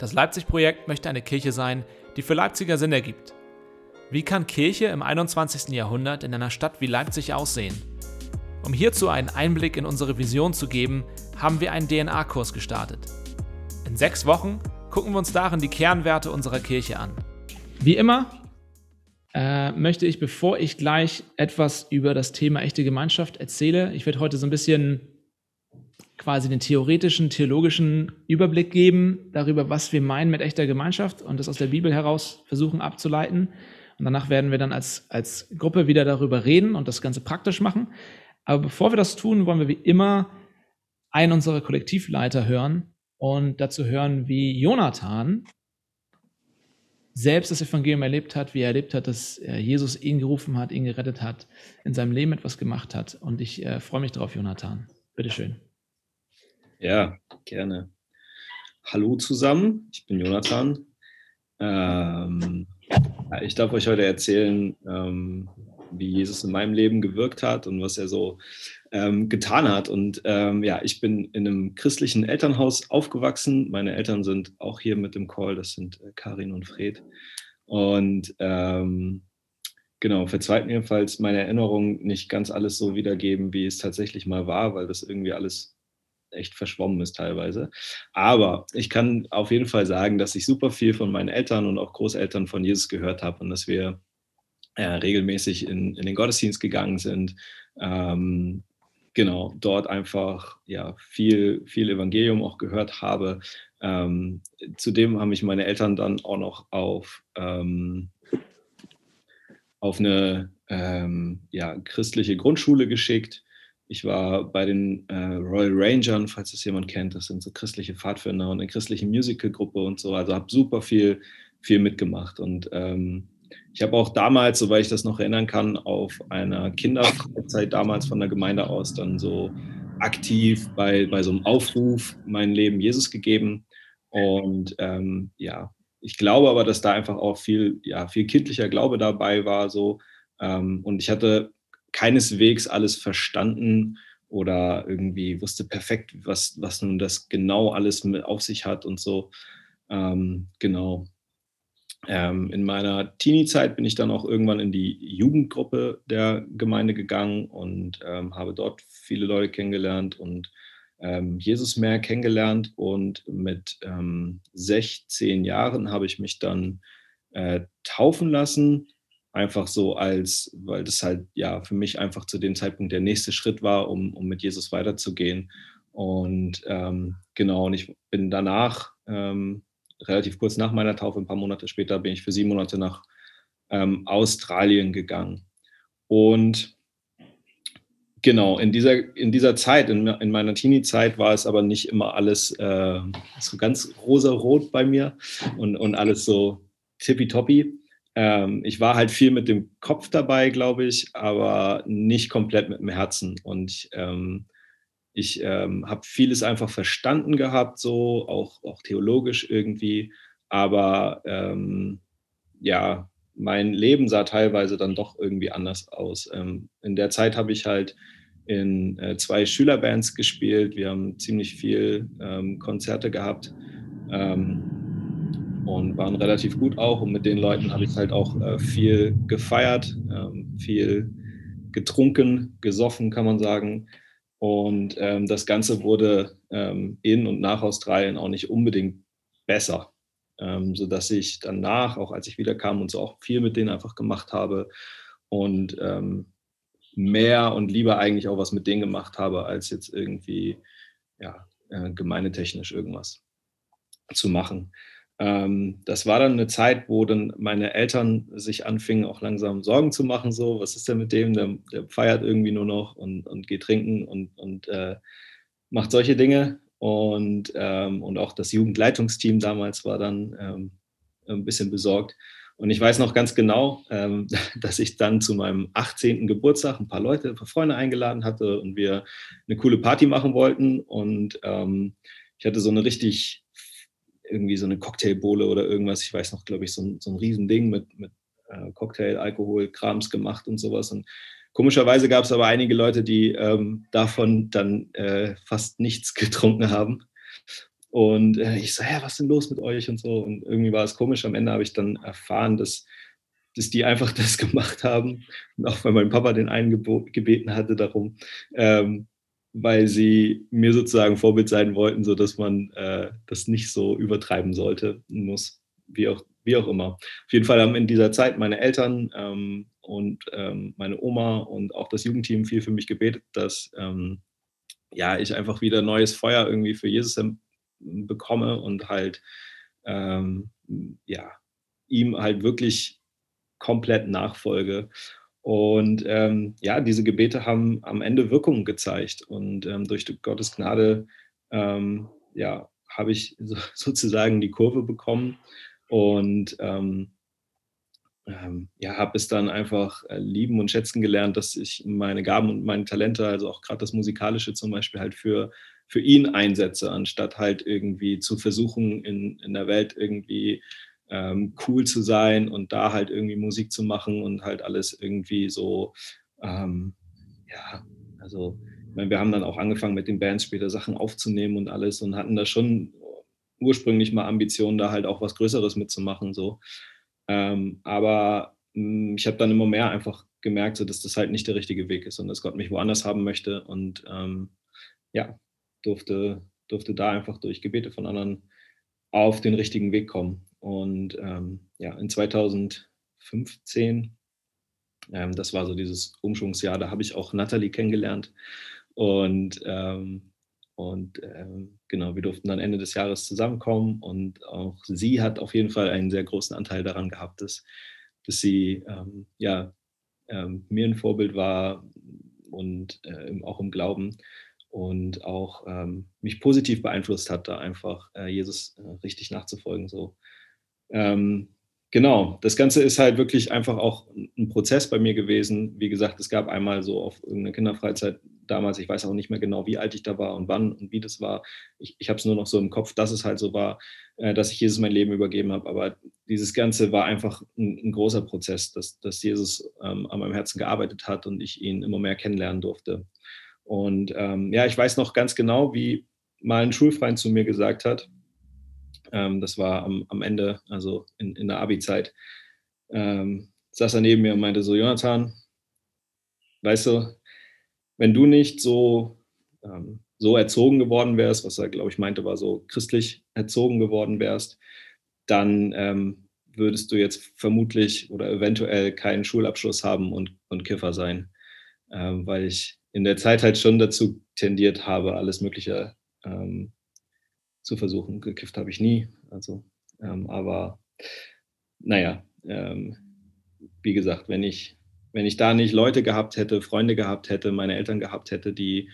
Das Leipzig-Projekt möchte eine Kirche sein, die für Leipziger Sinn ergibt. Wie kann Kirche im 21. Jahrhundert in einer Stadt wie Leipzig aussehen? Um hierzu einen Einblick in unsere Vision zu geben, haben wir einen DNA-Kurs gestartet. In sechs Wochen gucken wir uns darin die Kernwerte unserer Kirche an. Wie immer äh, möchte ich, bevor ich gleich etwas über das Thema echte Gemeinschaft erzähle, ich werde heute so ein bisschen quasi den theoretischen, theologischen Überblick geben darüber, was wir meinen mit echter Gemeinschaft und das aus der Bibel heraus versuchen abzuleiten. Und danach werden wir dann als, als Gruppe wieder darüber reden und das Ganze praktisch machen. Aber bevor wir das tun, wollen wir wie immer einen unserer Kollektivleiter hören und dazu hören, wie Jonathan selbst das Evangelium erlebt hat, wie er erlebt hat, dass Jesus ihn gerufen hat, ihn gerettet hat, in seinem Leben etwas gemacht hat. Und ich äh, freue mich darauf, Jonathan. Bitteschön. Ja, gerne. Hallo zusammen, ich bin Jonathan. Ähm, ich darf euch heute erzählen, ähm, wie Jesus in meinem Leben gewirkt hat und was er so ähm, getan hat. Und ähm, ja, ich bin in einem christlichen Elternhaus aufgewachsen. Meine Eltern sind auch hier mit dem Call, das sind äh, Karin und Fred. Und ähm, genau, verzweigt mir, falls meine Erinnerungen nicht ganz alles so wiedergeben, wie es tatsächlich mal war, weil das irgendwie alles echt verschwommen ist teilweise. Aber ich kann auf jeden Fall sagen, dass ich super viel von meinen Eltern und auch Großeltern von Jesus gehört habe und dass wir äh, regelmäßig in, in den Gottesdienst gegangen sind. Ähm, genau, dort einfach ja, viel, viel Evangelium auch gehört habe. Ähm, zudem haben mich meine Eltern dann auch noch auf, ähm, auf eine ähm, ja, christliche Grundschule geschickt ich war bei den äh, Royal Rangern, falls das jemand kennt. Das sind so christliche Pfadfinder und eine christliche Musicalgruppe und so. Also habe super viel, viel mitgemacht. Und ähm, ich habe auch damals, soweit ich das noch erinnern kann, auf einer Kinderfreizeit damals von der Gemeinde aus dann so aktiv bei, bei so einem Aufruf mein Leben Jesus gegeben. Und ähm, ja, ich glaube aber, dass da einfach auch viel, ja, viel kindlicher Glaube dabei war. So. Ähm, und ich hatte keineswegs alles verstanden oder irgendwie wusste perfekt, was, was nun das genau alles mit auf sich hat und so. Ähm, genau. Ähm, in meiner Teenie-Zeit bin ich dann auch irgendwann in die Jugendgruppe der Gemeinde gegangen und ähm, habe dort viele Leute kennengelernt und ähm, Jesus mehr kennengelernt. Und mit 16 ähm, Jahren habe ich mich dann äh, taufen lassen einfach so als, weil das halt ja für mich einfach zu dem Zeitpunkt der nächste Schritt war, um, um mit Jesus weiterzugehen. Und ähm, genau, und ich bin danach, ähm, relativ kurz nach meiner Taufe, ein paar Monate später, bin ich für sieben Monate nach ähm, Australien gegangen. Und genau, in dieser, in dieser Zeit, in, in meiner Teenie-Zeit, war es aber nicht immer alles äh, so ganz rosa-rot bei mir und, und alles so tippitoppi. Ähm, ich war halt viel mit dem Kopf dabei, glaube ich, aber nicht komplett mit dem Herzen. Und ähm, ich ähm, habe vieles einfach verstanden gehabt, so auch, auch theologisch irgendwie. Aber ähm, ja, mein Leben sah teilweise dann doch irgendwie anders aus. Ähm, in der Zeit habe ich halt in äh, zwei Schülerbands gespielt. Wir haben ziemlich viel ähm, Konzerte gehabt. Ähm, und waren relativ gut auch. Und mit den Leuten habe ich halt auch äh, viel gefeiert, ähm, viel getrunken, gesoffen, kann man sagen. Und ähm, das Ganze wurde ähm, in und nach Australien auch nicht unbedingt besser, ähm, sodass ich danach, auch als ich wiederkam und so auch viel mit denen einfach gemacht habe und ähm, mehr und lieber eigentlich auch was mit denen gemacht habe, als jetzt irgendwie ja, äh, gemeindetechnisch irgendwas zu machen. Ähm, das war dann eine Zeit, wo dann meine Eltern sich anfingen, auch langsam Sorgen zu machen, so, was ist denn mit dem, der, der feiert irgendwie nur noch und, und geht trinken und, und äh, macht solche Dinge. Und, ähm, und auch das Jugendleitungsteam damals war dann ähm, ein bisschen besorgt. Und ich weiß noch ganz genau, ähm, dass ich dann zu meinem 18. Geburtstag ein paar Leute, ein paar Freunde eingeladen hatte und wir eine coole Party machen wollten. Und ähm, ich hatte so eine richtig irgendwie so eine Cocktailbowle oder irgendwas. Ich weiß noch, glaube ich, so ein, so ein Riesending mit, mit äh, Cocktail, Alkohol, Krams gemacht und sowas. Und komischerweise gab es aber einige Leute, die ähm, davon dann äh, fast nichts getrunken haben. Und äh, ich so, hä, was ist denn los mit euch und so. Und irgendwie war es komisch. Am Ende habe ich dann erfahren, dass, dass die einfach das gemacht haben. Und auch weil mein Papa den einen gebeten hatte darum, ähm, weil sie mir sozusagen Vorbild sein wollten, sodass man äh, das nicht so übertreiben sollte, muss, wie auch, wie auch immer. Auf jeden Fall haben in dieser Zeit meine Eltern ähm, und ähm, meine Oma und auch das Jugendteam viel für mich gebetet, dass ähm, ja, ich einfach wieder neues Feuer irgendwie für Jesus bekomme und halt ähm, ja, ihm halt wirklich komplett nachfolge. Und ähm, ja, diese Gebete haben am Ende Wirkungen gezeigt. Und ähm, durch Gottes Gnade ähm, ja, habe ich so, sozusagen die Kurve bekommen und ähm, ähm, ja, habe es dann einfach äh, lieben und schätzen gelernt, dass ich meine Gaben und meine Talente, also auch gerade das Musikalische zum Beispiel, halt für, für ihn einsetze, anstatt halt irgendwie zu versuchen, in, in der Welt irgendwie ähm, cool zu sein und da halt irgendwie Musik zu machen und halt alles irgendwie so, ähm, ja, also ich meine, wir haben dann auch angefangen mit den Bands später Sachen aufzunehmen und alles und hatten da schon ursprünglich mal Ambitionen, da halt auch was Größeres mitzumachen. So. Ähm, aber mh, hm, ich habe dann immer mehr einfach gemerkt, so, dass das halt nicht der richtige Weg ist und dass Gott mich woanders haben möchte. Und ähm, ja, durfte, durfte da einfach durch Gebete von anderen auf den richtigen Weg kommen. Und ähm, ja, in 2015, ähm, das war so dieses Umschwungsjahr, da habe ich auch Natalie kennengelernt. Und ähm, und ähm, genau, wir durften dann Ende des Jahres zusammenkommen und auch sie hat auf jeden Fall einen sehr großen Anteil daran gehabt, dass, dass sie ähm, ja, ähm, mir ein Vorbild war und äh, auch im Glauben und auch ähm, mich positiv beeinflusst hat, da einfach äh, Jesus äh, richtig nachzufolgen. So. Ähm, Genau, das Ganze ist halt wirklich einfach auch ein Prozess bei mir gewesen. Wie gesagt, es gab einmal so auf irgendeiner Kinderfreizeit damals, ich weiß auch nicht mehr genau, wie alt ich da war und wann und wie das war. Ich, ich habe es nur noch so im Kopf, dass es halt so war, äh, dass ich Jesus mein Leben übergeben habe. Aber dieses Ganze war einfach ein, ein großer Prozess, dass, dass Jesus ähm, an meinem Herzen gearbeitet hat und ich ihn immer mehr kennenlernen durfte. Und ähm, ja, ich weiß noch ganz genau, wie mal ein Schulfreund zu mir gesagt hat, ähm, das war am, am, Ende, also in, in der Abi-Zeit. Ähm, saß er neben mir und meinte so, Jonathan, weißt du, wenn du nicht so, ähm, so erzogen geworden wärst, was er, glaube ich, meinte, war so christlich erzogen geworden wärst, dann ähm, würdest du jetzt vermutlich oder eventuell keinen Schulabschluss haben und, und Kiffer sein, ähm, weil ich in der Zeit halt schon dazu tendiert habe, alles Mögliche ähm, zu versuchen. Gekifft habe ich nie. Also, ähm, aber naja, ähm, wie gesagt, wenn ich, wenn ich da nicht Leute gehabt hätte, Freunde gehabt hätte, meine Eltern gehabt hätte, die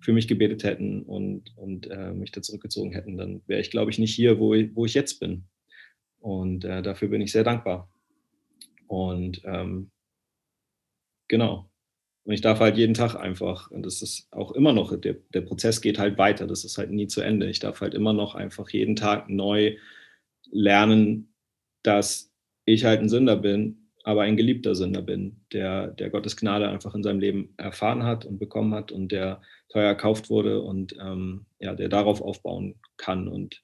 für mich gebetet hätten und, und äh, mich da zurückgezogen hätten, dann wäre ich, glaube ich, nicht hier, wo ich, wo ich jetzt bin. Und äh, dafür bin ich sehr dankbar. Und ähm, genau. Und ich darf halt jeden Tag einfach, und das ist auch immer noch, der, der Prozess geht halt weiter, das ist halt nie zu Ende. Ich darf halt immer noch einfach jeden Tag neu lernen, dass ich halt ein Sünder bin, aber ein geliebter Sünder bin, der, der Gottes Gnade einfach in seinem Leben erfahren hat und bekommen hat und der teuer erkauft wurde und ähm, ja, der darauf aufbauen kann und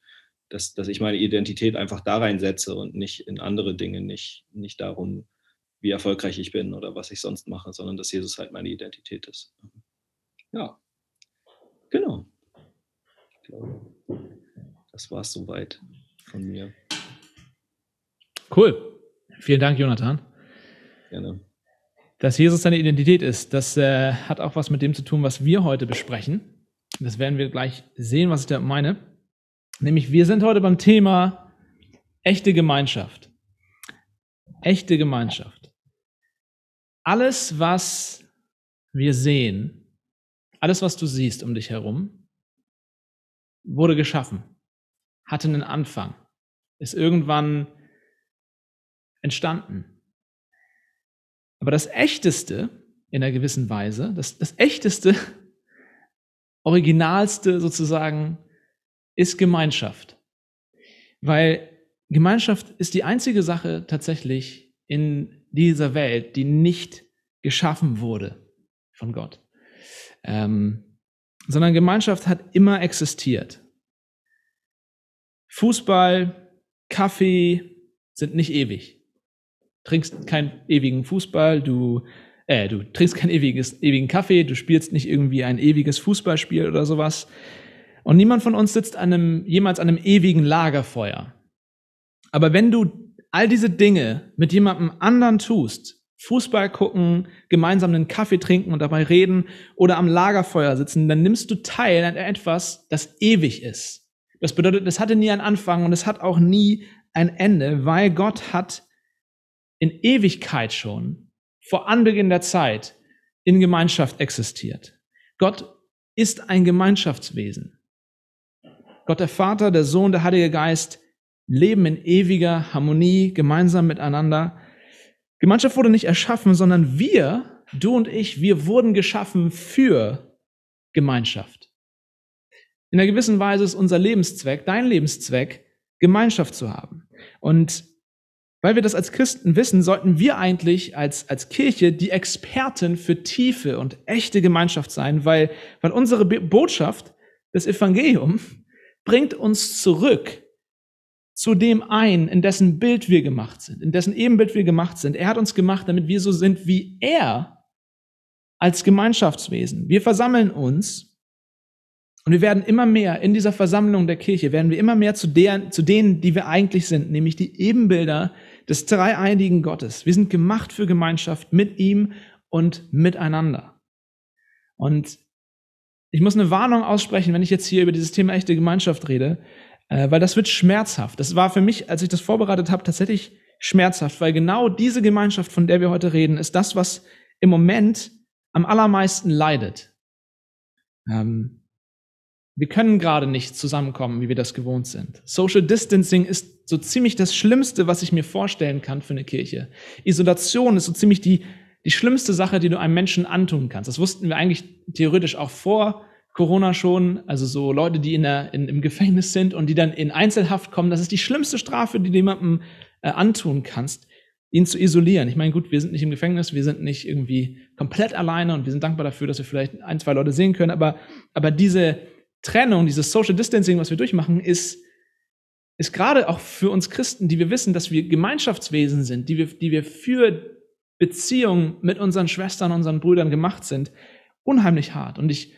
dass, dass ich meine Identität einfach da reinsetze und nicht in andere Dinge, nicht, nicht darum, wie erfolgreich ich bin oder was ich sonst mache, sondern dass Jesus halt meine Identität ist. Ja, genau. Ich glaube, das war es soweit von mir. Cool. Vielen Dank, Jonathan. Gerne. Dass Jesus seine Identität ist, das äh, hat auch was mit dem zu tun, was wir heute besprechen. Das werden wir gleich sehen, was ich da meine. Nämlich, wir sind heute beim Thema echte Gemeinschaft. Echte Gemeinschaft alles, was wir sehen, alles, was du siehst um dich herum, wurde geschaffen, hatte einen Anfang, ist irgendwann entstanden. Aber das Echteste in einer gewissen Weise, das, das Echteste, Originalste sozusagen, ist Gemeinschaft. Weil Gemeinschaft ist die einzige Sache tatsächlich in dieser Welt, die nicht geschaffen wurde von Gott. Ähm, sondern Gemeinschaft hat immer existiert. Fußball, Kaffee sind nicht ewig. Trinkst keinen ewigen Fußball, du, äh, du trinkst keinen ewiges, ewigen Kaffee, du spielst nicht irgendwie ein ewiges Fußballspiel oder sowas. Und niemand von uns sitzt an einem, jemals an einem ewigen Lagerfeuer. Aber wenn du all diese Dinge mit jemandem anderen tust, Fußball gucken, gemeinsam einen Kaffee trinken und dabei reden oder am Lagerfeuer sitzen, dann nimmst du teil an etwas, das ewig ist. Das bedeutet, es hatte nie einen Anfang und es hat auch nie ein Ende, weil Gott hat in Ewigkeit schon, vor Anbeginn der Zeit, in Gemeinschaft existiert. Gott ist ein Gemeinschaftswesen. Gott der Vater, der Sohn, der Heilige Geist leben in ewiger Harmonie gemeinsam miteinander. Gemeinschaft wurde nicht erschaffen, sondern wir, du und ich, wir wurden geschaffen für Gemeinschaft. In einer gewissen Weise ist unser Lebenszweck, dein Lebenszweck, Gemeinschaft zu haben. Und weil wir das als Christen wissen, sollten wir eigentlich als, als Kirche die Experten für tiefe und echte Gemeinschaft sein, weil, weil unsere Botschaft, das Evangelium, bringt uns zurück zu dem ein, in dessen Bild wir gemacht sind, in dessen Ebenbild wir gemacht sind. Er hat uns gemacht, damit wir so sind wie er als Gemeinschaftswesen. Wir versammeln uns und wir werden immer mehr in dieser Versammlung der Kirche, werden wir immer mehr zu, der, zu denen, die wir eigentlich sind, nämlich die Ebenbilder des dreieinigen Gottes. Wir sind gemacht für Gemeinschaft mit ihm und miteinander. Und ich muss eine Warnung aussprechen, wenn ich jetzt hier über dieses Thema echte Gemeinschaft rede, äh, weil das wird schmerzhaft. Das war für mich, als ich das vorbereitet habe, tatsächlich schmerzhaft, weil genau diese Gemeinschaft, von der wir heute reden, ist das, was im Moment am allermeisten leidet. Ähm, wir können gerade nicht zusammenkommen, wie wir das gewohnt sind. Social Distancing ist so ziemlich das Schlimmste, was ich mir vorstellen kann für eine Kirche. Isolation ist so ziemlich die die schlimmste Sache, die du einem Menschen antun kannst. Das wussten wir eigentlich theoretisch auch vor Corona schon. Also so Leute, die in der, in, im Gefängnis sind und die dann in Einzelhaft kommen, das ist die schlimmste Strafe, die du jemandem äh, antun kannst, ihn zu isolieren. Ich meine, gut, wir sind nicht im Gefängnis, wir sind nicht irgendwie komplett alleine und wir sind dankbar dafür, dass wir vielleicht ein, zwei Leute sehen können. Aber, aber diese Trennung, dieses Social Distancing, was wir durchmachen, ist, ist gerade auch für uns Christen, die wir wissen, dass wir Gemeinschaftswesen sind, die wir, die wir für Beziehungen mit unseren Schwestern, unseren Brüdern gemacht sind, unheimlich hart. Und ich,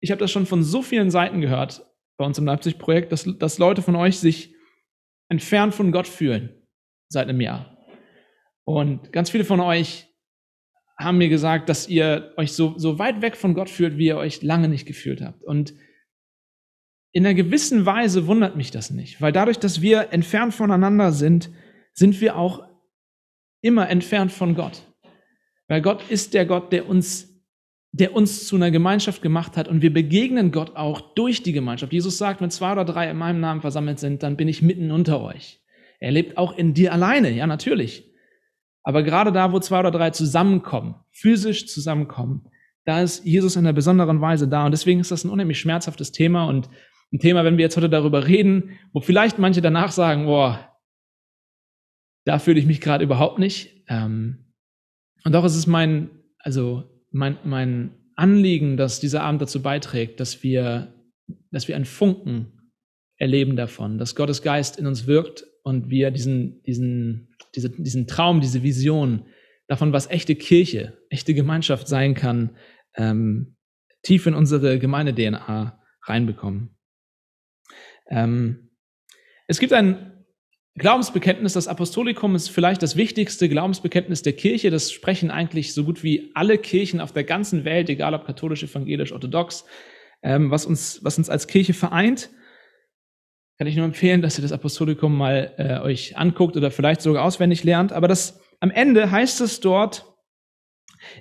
ich habe das schon von so vielen Seiten gehört bei uns im Leipzig-Projekt, dass, dass Leute von euch sich entfernt von Gott fühlen seit einem Jahr. Und ganz viele von euch haben mir gesagt, dass ihr euch so, so weit weg von Gott fühlt, wie ihr euch lange nicht gefühlt habt. Und in einer gewissen Weise wundert mich das nicht, weil dadurch, dass wir entfernt voneinander sind, sind wir auch immer entfernt von Gott. Weil Gott ist der Gott, der uns, der uns zu einer Gemeinschaft gemacht hat und wir begegnen Gott auch durch die Gemeinschaft. Jesus sagt, wenn zwei oder drei in meinem Namen versammelt sind, dann bin ich mitten unter euch. Er lebt auch in dir alleine, ja, natürlich. Aber gerade da, wo zwei oder drei zusammenkommen, physisch zusammenkommen, da ist Jesus in einer besonderen Weise da. Und deswegen ist das ein unheimlich schmerzhaftes Thema und ein Thema, wenn wir jetzt heute darüber reden, wo vielleicht manche danach sagen, boah, da fühle ich mich gerade überhaupt nicht. Ähm, und doch ist es mein, also mein, mein Anliegen, dass dieser Abend dazu beiträgt, dass wir, dass wir einen Funken erleben davon, dass Gottes Geist in uns wirkt und wir diesen, diesen, diese, diesen Traum, diese Vision davon, was echte Kirche, echte Gemeinschaft sein kann, ähm, tief in unsere Gemeinde-DNA reinbekommen. Ähm, es gibt ein Glaubensbekenntnis, das Apostolikum ist vielleicht das wichtigste Glaubensbekenntnis der Kirche. Das sprechen eigentlich so gut wie alle Kirchen auf der ganzen Welt, egal ob katholisch, evangelisch, orthodox, ähm, was, uns, was uns als Kirche vereint. Kann ich nur empfehlen, dass ihr das Apostolikum mal äh, euch anguckt oder vielleicht sogar auswendig lernt. Aber das, am Ende heißt es dort,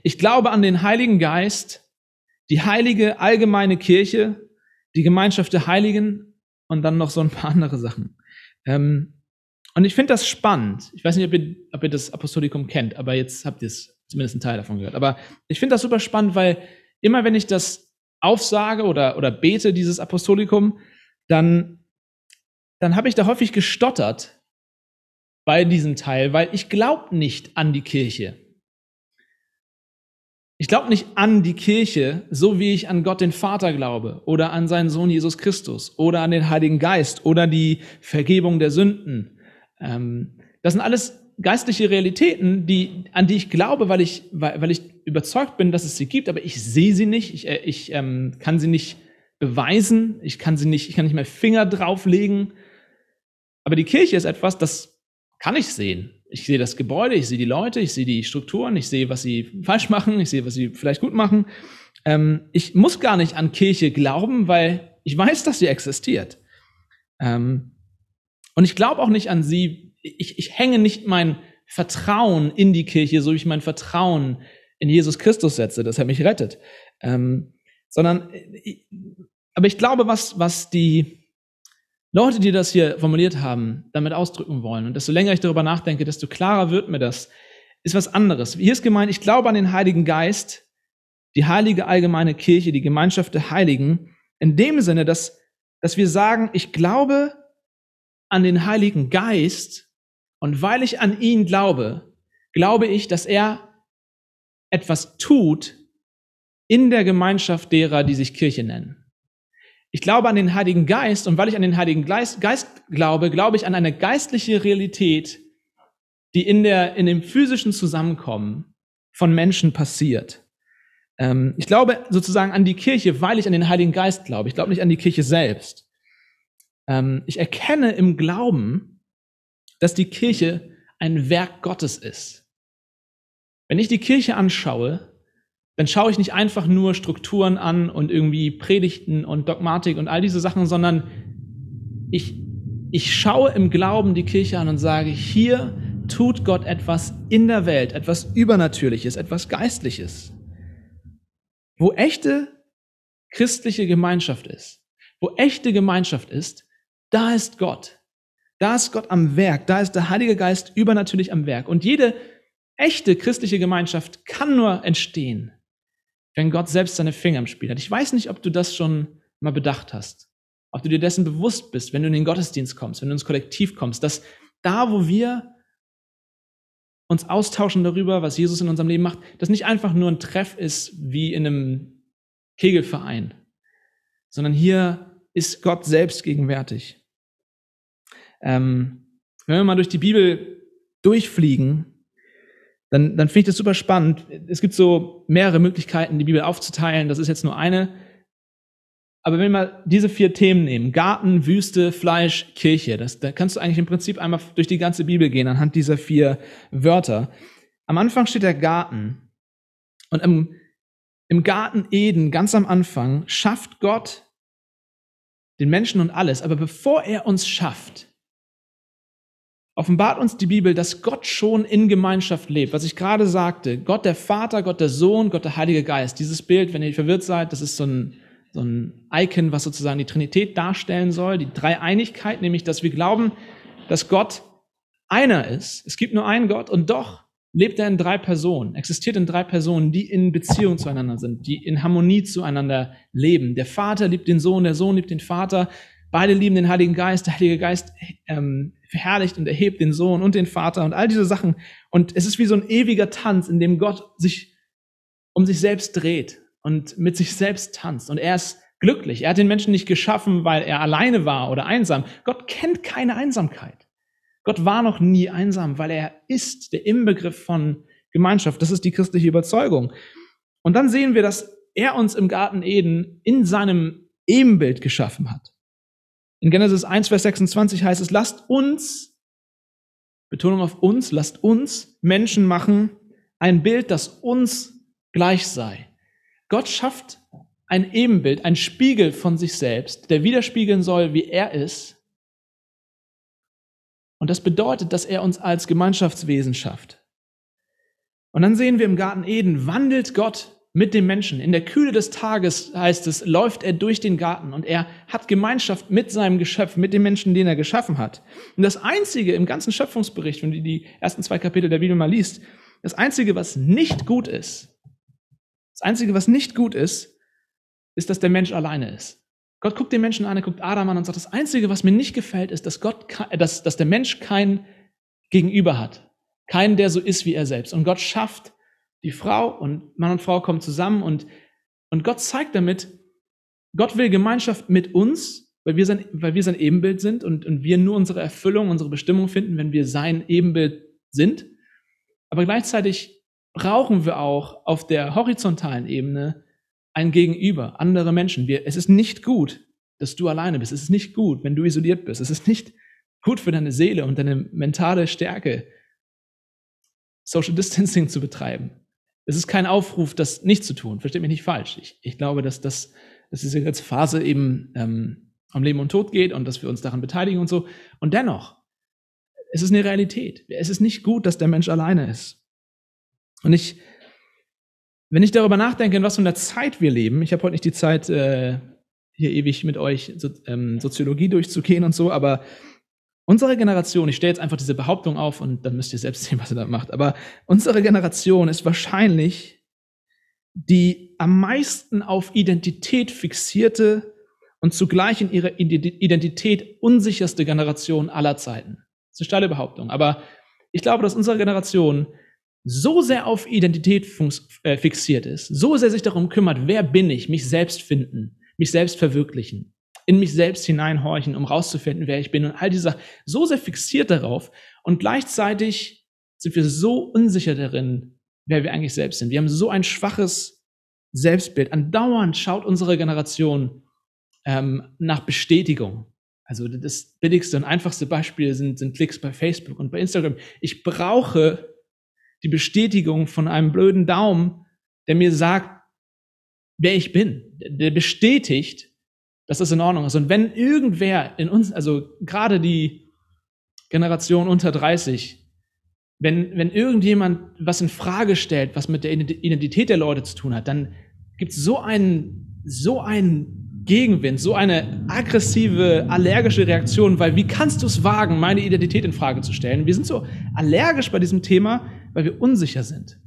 ich glaube an den Heiligen Geist, die heilige allgemeine Kirche, die Gemeinschaft der Heiligen und dann noch so ein paar andere Sachen. Ähm, und ich finde das spannend. Ich weiß nicht, ob ihr, ob ihr das Apostolikum kennt, aber jetzt habt ihr es zumindest einen Teil davon gehört. Aber ich finde das super spannend, weil immer wenn ich das aufsage oder, oder bete, dieses Apostolikum, dann, dann habe ich da häufig gestottert bei diesem Teil, weil ich glaube nicht an die Kirche. Ich glaube nicht an die Kirche, so wie ich an Gott den Vater glaube oder an seinen Sohn Jesus Christus oder an den Heiligen Geist oder die Vergebung der Sünden. Ähm, das sind alles geistliche Realitäten, die, an die ich glaube, weil ich, weil, weil ich überzeugt bin, dass es sie gibt, aber ich sehe sie nicht, ich, äh, ich ähm, kann sie nicht beweisen, ich kann sie nicht, ich kann nicht mehr Finger drauflegen. Aber die Kirche ist etwas, das kann ich sehen. Ich sehe das Gebäude, ich sehe die Leute, ich sehe die Strukturen, ich sehe, was sie falsch machen, ich sehe, was sie vielleicht gut machen. Ähm, ich muss gar nicht an Kirche glauben, weil ich weiß, dass sie existiert. Ähm, und ich glaube auch nicht an sie. Ich, ich hänge nicht mein Vertrauen in die Kirche, so wie ich mein Vertrauen in Jesus Christus setze, dass er mich rettet. Ähm, sondern, äh, aber ich glaube, was, was die, Leute, die das hier formuliert haben, damit ausdrücken wollen. Und desto länger ich darüber nachdenke, desto klarer wird mir das, ist was anderes. Hier ist gemeint, ich glaube an den Heiligen Geist, die heilige allgemeine Kirche, die Gemeinschaft der Heiligen, in dem Sinne, dass, dass wir sagen, ich glaube an den Heiligen Geist und weil ich an ihn glaube, glaube ich, dass er etwas tut in der Gemeinschaft derer, die sich Kirche nennen. Ich glaube an den Heiligen Geist und weil ich an den Heiligen Geist, Geist glaube, glaube ich an eine geistliche Realität, die in, der, in dem physischen Zusammenkommen von Menschen passiert. Ähm, ich glaube sozusagen an die Kirche, weil ich an den Heiligen Geist glaube. Ich glaube nicht an die Kirche selbst. Ähm, ich erkenne im Glauben, dass die Kirche ein Werk Gottes ist. Wenn ich die Kirche anschaue, dann schaue ich nicht einfach nur Strukturen an und irgendwie Predigten und Dogmatik und all diese Sachen, sondern ich, ich schaue im Glauben die Kirche an und sage, hier tut Gott etwas in der Welt, etwas Übernatürliches, etwas Geistliches. Wo echte christliche Gemeinschaft ist, wo echte Gemeinschaft ist, da ist Gott. Da ist Gott am Werk, da ist der Heilige Geist übernatürlich am Werk. Und jede echte christliche Gemeinschaft kann nur entstehen, wenn Gott selbst seine Finger im Spiel hat. Ich weiß nicht, ob du das schon mal bedacht hast, ob du dir dessen bewusst bist, wenn du in den Gottesdienst kommst, wenn du ins Kollektiv kommst, dass da, wo wir uns austauschen darüber, was Jesus in unserem Leben macht, das nicht einfach nur ein Treff ist wie in einem Kegelverein, sondern hier ist Gott selbst gegenwärtig. Ähm, wenn wir mal durch die Bibel durchfliegen, dann, dann finde ich das super spannend. Es gibt so mehrere Möglichkeiten, die Bibel aufzuteilen. Das ist jetzt nur eine. Aber wenn wir mal diese vier Themen nehmen, Garten, Wüste, Fleisch, Kirche, das, da kannst du eigentlich im Prinzip einmal durch die ganze Bibel gehen anhand dieser vier Wörter. Am Anfang steht der Garten. Und im, im Garten Eden, ganz am Anfang, schafft Gott den Menschen und alles. Aber bevor er uns schafft, offenbart uns die Bibel, dass Gott schon in Gemeinschaft lebt. Was ich gerade sagte, Gott der Vater, Gott der Sohn, Gott der Heilige Geist. Dieses Bild, wenn ihr verwirrt seid, das ist so ein, so ein Icon, was sozusagen die Trinität darstellen soll, die Dreieinigkeit, nämlich, dass wir glauben, dass Gott einer ist. Es gibt nur einen Gott und doch lebt er in drei Personen, existiert in drei Personen, die in Beziehung zueinander sind, die in Harmonie zueinander leben. Der Vater liebt den Sohn, der Sohn liebt den Vater, beide lieben den Heiligen Geist, der Heilige Geist ähm, verherrlicht und erhebt den Sohn und den Vater und all diese Sachen. Und es ist wie so ein ewiger Tanz, in dem Gott sich um sich selbst dreht und mit sich selbst tanzt. Und er ist glücklich. Er hat den Menschen nicht geschaffen, weil er alleine war oder einsam. Gott kennt keine Einsamkeit. Gott war noch nie einsam, weil er ist der Inbegriff von Gemeinschaft. Das ist die christliche Überzeugung. Und dann sehen wir, dass er uns im Garten Eden in seinem Ebenbild geschaffen hat. In Genesis 1, Vers 26 heißt es, lasst uns, Betonung auf uns, lasst uns Menschen machen, ein Bild, das uns gleich sei. Gott schafft ein Ebenbild, ein Spiegel von sich selbst, der widerspiegeln soll, wie er ist. Und das bedeutet, dass er uns als Gemeinschaftswesen schafft. Und dann sehen wir im Garten Eden, wandelt Gott mit dem Menschen. In der Kühle des Tages heißt es, läuft er durch den Garten und er hat Gemeinschaft mit seinem Geschöpf, mit dem Menschen, den er geschaffen hat. Und das Einzige im ganzen Schöpfungsbericht, wenn du die ersten zwei Kapitel der Bibel mal liest, das Einzige, was nicht gut ist, das Einzige, was nicht gut ist, ist, dass der Mensch alleine ist. Gott guckt den Menschen an, er guckt Adam an und sagt, das Einzige, was mir nicht gefällt, ist, dass, Gott, dass, dass der Mensch kein Gegenüber hat. Keinen, der so ist wie er selbst. Und Gott schafft die Frau und Mann und Frau kommen zusammen und, und Gott zeigt damit, Gott will Gemeinschaft mit uns, weil wir sein, weil wir sein Ebenbild sind und, und wir nur unsere Erfüllung, unsere Bestimmung finden, wenn wir sein Ebenbild sind. Aber gleichzeitig brauchen wir auch auf der horizontalen Ebene ein Gegenüber, andere Menschen. Wir, es ist nicht gut, dass du alleine bist. Es ist nicht gut, wenn du isoliert bist. Es ist nicht gut für deine Seele und deine mentale Stärke, Social Distancing zu betreiben. Es ist kein Aufruf, das nicht zu tun. Versteht mich nicht falsch. Ich, ich glaube, dass, das, dass diese ganze Phase eben ähm, um Leben und Tod geht und dass wir uns daran beteiligen und so. Und dennoch, es ist eine Realität. Es ist nicht gut, dass der Mensch alleine ist. Und ich, wenn ich darüber nachdenke, in was für einer Zeit wir leben, ich habe heute nicht die Zeit, äh, hier ewig mit euch so, ähm, Soziologie durchzugehen und so, aber Unsere Generation, ich stelle jetzt einfach diese Behauptung auf und dann müsst ihr selbst sehen, was ihr da macht, aber unsere Generation ist wahrscheinlich die am meisten auf Identität fixierte und zugleich in ihrer Identität unsicherste Generation aller Zeiten. Das ist eine steile Behauptung, aber ich glaube, dass unsere Generation so sehr auf Identität äh, fixiert ist, so sehr sich darum kümmert, wer bin ich, mich selbst finden, mich selbst verwirklichen, in mich selbst hineinhorchen, um rauszufinden, wer ich bin und all diese so sehr fixiert darauf und gleichzeitig sind wir so unsicher darin, wer wir eigentlich selbst sind. Wir haben so ein schwaches Selbstbild. Andauernd schaut unsere Generation ähm, nach Bestätigung. Also das billigste und einfachste Beispiel sind, sind Klicks bei Facebook und bei Instagram. Ich brauche die Bestätigung von einem blöden Daumen, der mir sagt, wer ich bin, der bestätigt, das in Ordnung ist. Und wenn irgendwer in uns, also gerade die Generation unter 30, wenn, wenn irgendjemand was in Frage stellt, was mit der Identität der Leute zu tun hat, dann gibt es so einen, so einen Gegenwind, so eine aggressive, allergische Reaktion, weil wie kannst du es wagen, meine Identität in Frage zu stellen? Wir sind so allergisch bei diesem Thema, weil wir unsicher sind,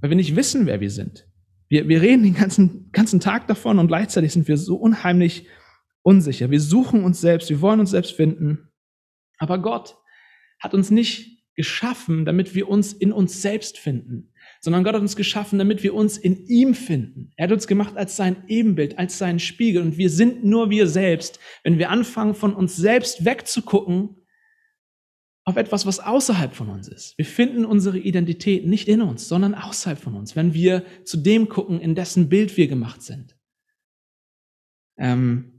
weil wir nicht wissen, wer wir sind. Wir, wir reden den ganzen, ganzen Tag davon und gleichzeitig sind wir so unheimlich unsicher. Wir suchen uns selbst, wir wollen uns selbst finden. Aber Gott hat uns nicht geschaffen, damit wir uns in uns selbst finden, sondern Gott hat uns geschaffen, damit wir uns in ihm finden. Er hat uns gemacht als sein Ebenbild, als sein Spiegel. Und wir sind nur wir selbst, wenn wir anfangen, von uns selbst wegzugucken auf etwas, was außerhalb von uns ist. Wir finden unsere Identität nicht in uns, sondern außerhalb von uns, wenn wir zu dem gucken, in dessen Bild wir gemacht sind. Ähm,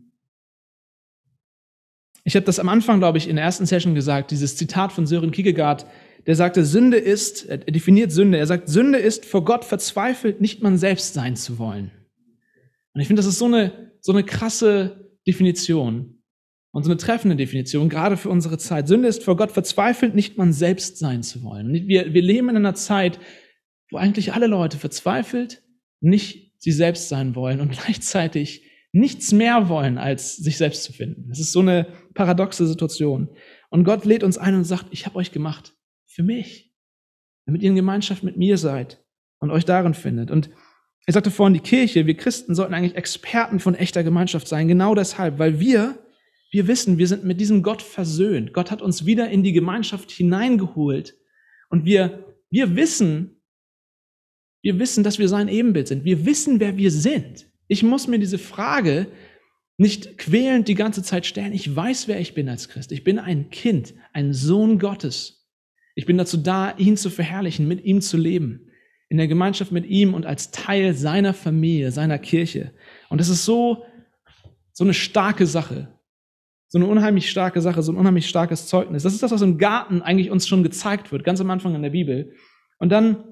ich habe das am Anfang, glaube ich, in der ersten Session gesagt, dieses Zitat von Sören Kierkegaard, der sagte, Sünde ist, er definiert Sünde, er sagt, Sünde ist vor Gott verzweifelt, nicht man selbst sein zu wollen. Und ich finde, das ist so eine, so eine krasse Definition und so eine treffende Definition, gerade für unsere Zeit. Sünde ist vor Gott verzweifelt, nicht man selbst sein zu wollen. Wir, wir leben in einer Zeit, wo eigentlich alle Leute verzweifelt nicht sie selbst sein wollen und gleichzeitig nichts mehr wollen, als sich selbst zu finden. Das ist so eine paradoxe Situation. Und Gott lädt uns ein und sagt, ich habe euch gemacht für mich, damit ihr in Gemeinschaft mit mir seid und euch darin findet. Und er sagte vorhin, die Kirche, wir Christen sollten eigentlich Experten von echter Gemeinschaft sein, genau deshalb, weil wir, wir wissen, wir sind mit diesem Gott versöhnt. Gott hat uns wieder in die Gemeinschaft hineingeholt. Und wir, wir wissen, wir wissen, dass wir sein Ebenbild sind. Wir wissen, wer wir sind. Ich muss mir diese Frage nicht quälend die ganze Zeit stellen. Ich weiß, wer ich bin als Christ. Ich bin ein Kind, ein Sohn Gottes. Ich bin dazu da, ihn zu verherrlichen, mit ihm zu leben, in der Gemeinschaft mit ihm und als Teil seiner Familie, seiner Kirche. Und es ist so, so eine starke Sache. So eine unheimlich starke Sache, so ein unheimlich starkes Zeugnis. Das ist das, was im Garten eigentlich uns schon gezeigt wird, ganz am Anfang in der Bibel. Und dann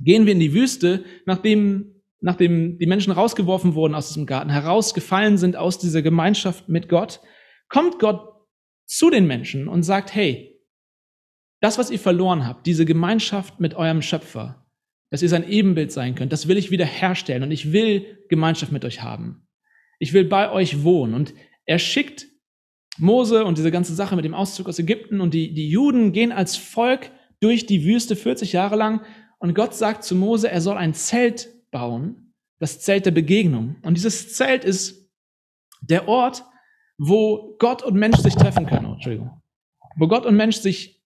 gehen wir in die Wüste, nachdem nachdem die Menschen rausgeworfen wurden aus diesem Garten, herausgefallen sind aus dieser Gemeinschaft mit Gott, kommt Gott zu den Menschen und sagt, hey, das, was ihr verloren habt, diese Gemeinschaft mit eurem Schöpfer, dass ihr sein Ebenbild sein könnt, das will ich wieder herstellen und ich will Gemeinschaft mit euch haben. Ich will bei euch wohnen. Und er schickt Mose und diese ganze Sache mit dem Auszug aus Ägypten und die, die Juden gehen als Volk durch die Wüste 40 Jahre lang und Gott sagt zu Mose, er soll ein Zelt bauen, das Zelt der Begegnung. Und dieses Zelt ist der Ort, wo Gott und Mensch sich treffen können. Oh, Entschuldigung. Wo Gott und Mensch sich,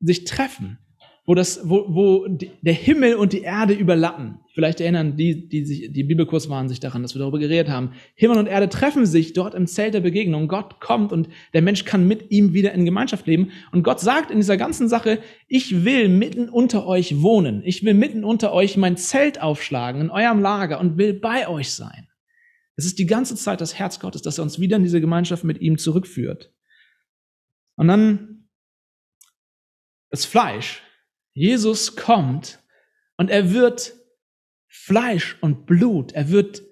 sich treffen. Wo, das, wo, wo der Himmel und die Erde überlappen. Vielleicht erinnern die, die sich, die Bibelkurs waren sich daran, dass wir darüber geredet haben. Himmel und Erde treffen sich dort im Zelt der Begegnung. Gott kommt und der Mensch kann mit ihm wieder in Gemeinschaft leben. Und Gott sagt in dieser ganzen Sache, ich will mitten unter euch wohnen. Ich will mitten unter euch mein Zelt aufschlagen in eurem Lager und will bei euch sein. Es ist die ganze Zeit das Herz Gottes, dass er uns wieder in diese Gemeinschaft mit ihm zurückführt. Und dann das Fleisch. Jesus kommt und er wird Fleisch und Blut. Er wird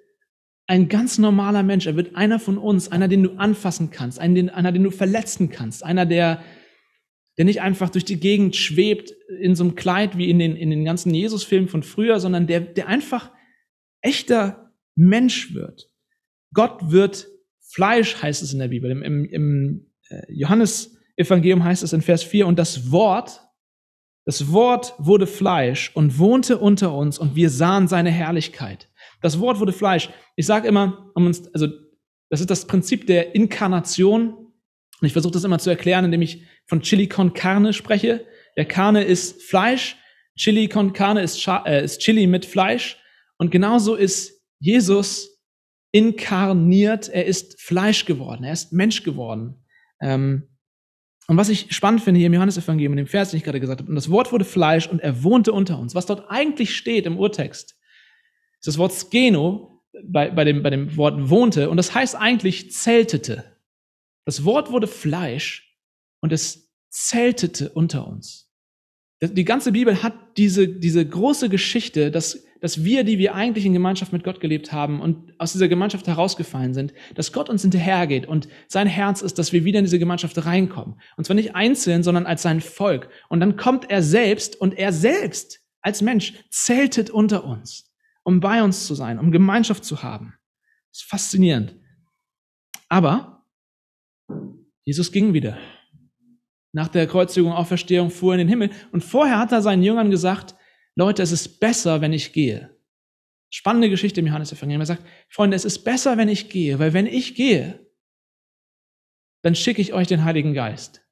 ein ganz normaler Mensch. Er wird einer von uns, einer, den du anfassen kannst, einer, den du verletzen kannst, einer, der, der nicht einfach durch die Gegend schwebt in so einem Kleid wie in den, in den ganzen Jesus-Filmen von früher, sondern der, der einfach echter Mensch wird. Gott wird Fleisch, heißt es in der Bibel. Im, im, im äh, Johannes-Evangelium heißt es in Vers 4, und das Wort, das Wort wurde Fleisch und wohnte unter uns und wir sahen seine Herrlichkeit. Das Wort wurde Fleisch. Ich sage immer, um uns, also das ist das Prinzip der Inkarnation. Und ich versuche das immer zu erklären, indem ich von Chili con Carne spreche. Der Carne ist Fleisch, Chili con Carne ist, äh, ist Chili mit Fleisch. Und genauso ist Jesus inkarniert, er ist Fleisch geworden, er ist Mensch geworden. Ähm, und was ich spannend finde hier im Johannesevangelium, in dem Vers, den ich gerade gesagt habe, und das Wort wurde Fleisch und er wohnte unter uns. Was dort eigentlich steht im Urtext, ist das Wort Skeno, bei, bei, dem, bei dem Wort wohnte, und das heißt eigentlich zeltete. Das Wort wurde Fleisch und es zeltete unter uns. Die ganze Bibel hat diese, diese große Geschichte, dass, dass wir, die wir eigentlich in Gemeinschaft mit Gott gelebt haben und aus dieser Gemeinschaft herausgefallen sind, dass Gott uns hinterhergeht und sein Herz ist, dass wir wieder in diese Gemeinschaft reinkommen. Und zwar nicht einzeln, sondern als sein Volk. Und dann kommt er selbst und er selbst als Mensch zeltet unter uns, um bei uns zu sein, um Gemeinschaft zu haben. Das ist faszinierend. Aber Jesus ging wieder nach der Kreuzigung, Auferstehung fuhr in den Himmel. Und vorher hat er seinen Jüngern gesagt, Leute, es ist besser, wenn ich gehe. Spannende Geschichte im Johannes-Evangelium. Er sagt, Freunde, es ist besser, wenn ich gehe, weil wenn ich gehe, dann schicke ich euch den Heiligen Geist.